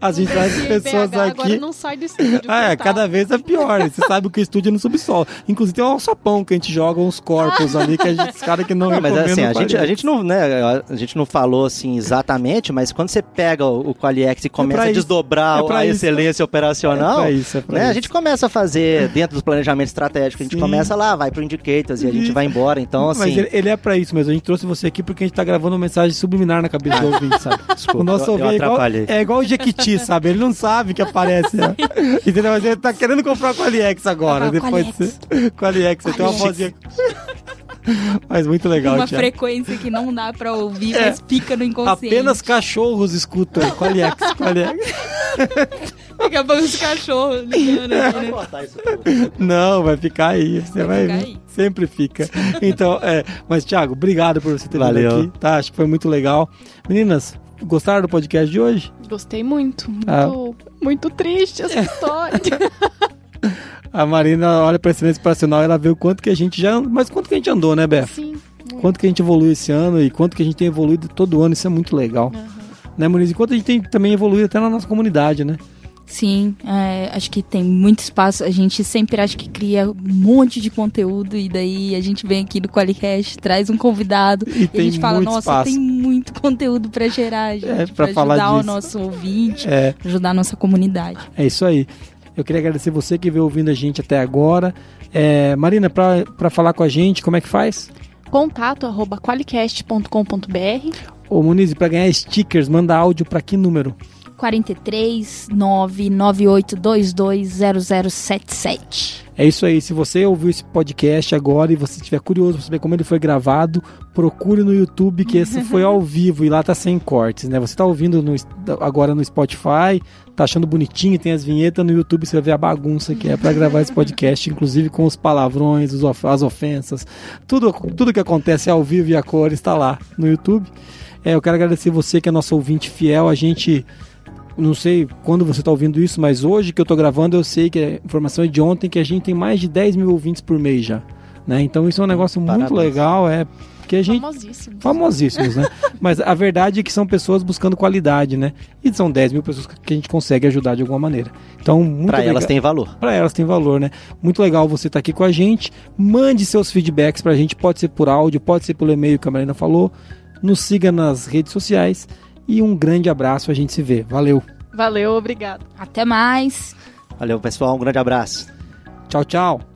A: a gente traz pessoas aqui. Agora
C: não sai do estúdio.
A: Ah, é, cada vez é pior. Você sabe que o estúdio é no subsolo. Inclusive tem um alçapão que a gente joga uns corpos ali, que a gente, os caras que não, não
E: Mas assim, a gente, a gente não, né, a gente não falou assim exatamente, mas quando você pega o, o Qualiex e é começa é a desdobrar é a isso. excelência operacional, é isso, é né, a gente começa a fazer dentro do planejamento estratégico, a gente Sim. começa lá, vai pro indicators e a gente vai embora. Então, assim.
A: Mas ele, ele é pra isso mesmo. A gente trouxe você aqui porque a gente tá gravando uma mensagem subliminar na cabeça do ouvinte, sabe? (laughs) Desculpa, o nosso ouvinte é igual, é igual o Jequiti, sabe? Ele não sabe que aparece. Né? (laughs) Entendeu? Mas ele tá querendo comprar o Qualiex agora. Ah, depois Qualiex. De... (laughs) Qualiex, você tem uma vozinha. Mas muito legal,
D: Uma Thiago. frequência que não dá pra ouvir, é. mas fica no inconsciente.
A: Apenas cachorros escutam. Qualiex, Qualiex.
D: Daqui a pouco os cachorros ligando aqui,
A: né? Não, vai ficar aí. Você vai, vai aí. Sempre fica. Então, é. Mas, Thiago, obrigado por você ter Valeu. vindo aqui. Tá, acho que foi muito legal. Meninas, gostaram do podcast de hoje?
C: Gostei muito. Muito, ah. muito triste essa história. (laughs)
A: A Marina olha para excelência operacional e ela vê o quanto que a gente já. Mas quanto que a gente andou, né, Beth?
C: Sim.
A: Muito. Quanto que a gente evoluiu esse ano e quanto que a gente tem evoluído todo ano, isso é muito legal. Uhum. Né, Muniz? Enquanto a gente tem também evoluído até na nossa comunidade, né?
D: Sim, é, acho que tem muito espaço. A gente sempre acha que cria um monte de conteúdo e daí a gente vem aqui no Qualicast, traz um convidado e, e a gente fala, nossa, espaço. tem muito conteúdo para gerar, gente, é, pra, pra ajudar disso. o nosso ouvinte, é. ajudar a nossa comunidade.
A: É isso aí. Eu queria agradecer você que veio ouvindo a gente até agora. É, Marina, para falar com a gente, como é que faz?
C: Contato arroba qualicast.com.br
A: Ô Muniz, para ganhar stickers, manda áudio para que número?
D: 43 998220077.
A: É isso aí. Se você ouviu esse podcast agora e você estiver curioso para saber como ele foi gravado, procure no YouTube que esse foi ao (laughs) vivo e lá tá sem cortes, né? Você tá ouvindo no, agora no Spotify, tá achando bonitinho, tem as vinhetas no YouTube, você vai ver a bagunça que é para gravar esse podcast, inclusive com os palavrões, as ofensas, tudo, tudo que acontece ao vivo e a cor está lá no YouTube. É, eu quero agradecer você que é nosso ouvinte fiel. A gente não sei quando você está ouvindo isso, mas hoje que eu estou gravando, eu sei que a informação é de ontem que a gente tem mais de 10 mil ouvintes por mês já. Né? Então isso é um negócio Parabéns. muito legal, é que a gente famosíssimos, famosíssimos né? (laughs) Mas a verdade é que são pessoas buscando qualidade, né? E são 10 mil pessoas que a gente consegue ajudar de alguma maneira. Então, muito
E: Para elas tem valor.
A: Para elas tem valor, né? Muito legal você estar tá aqui com a gente. Mande seus feedbacks para a gente, pode ser por áudio, pode ser pelo e-mail que a Marina falou. Nos siga nas redes sociais e um grande abraço, a gente se vê. Valeu.
C: Valeu, obrigado.
D: Até mais.
E: Valeu, pessoal, um grande abraço.
A: Tchau, tchau.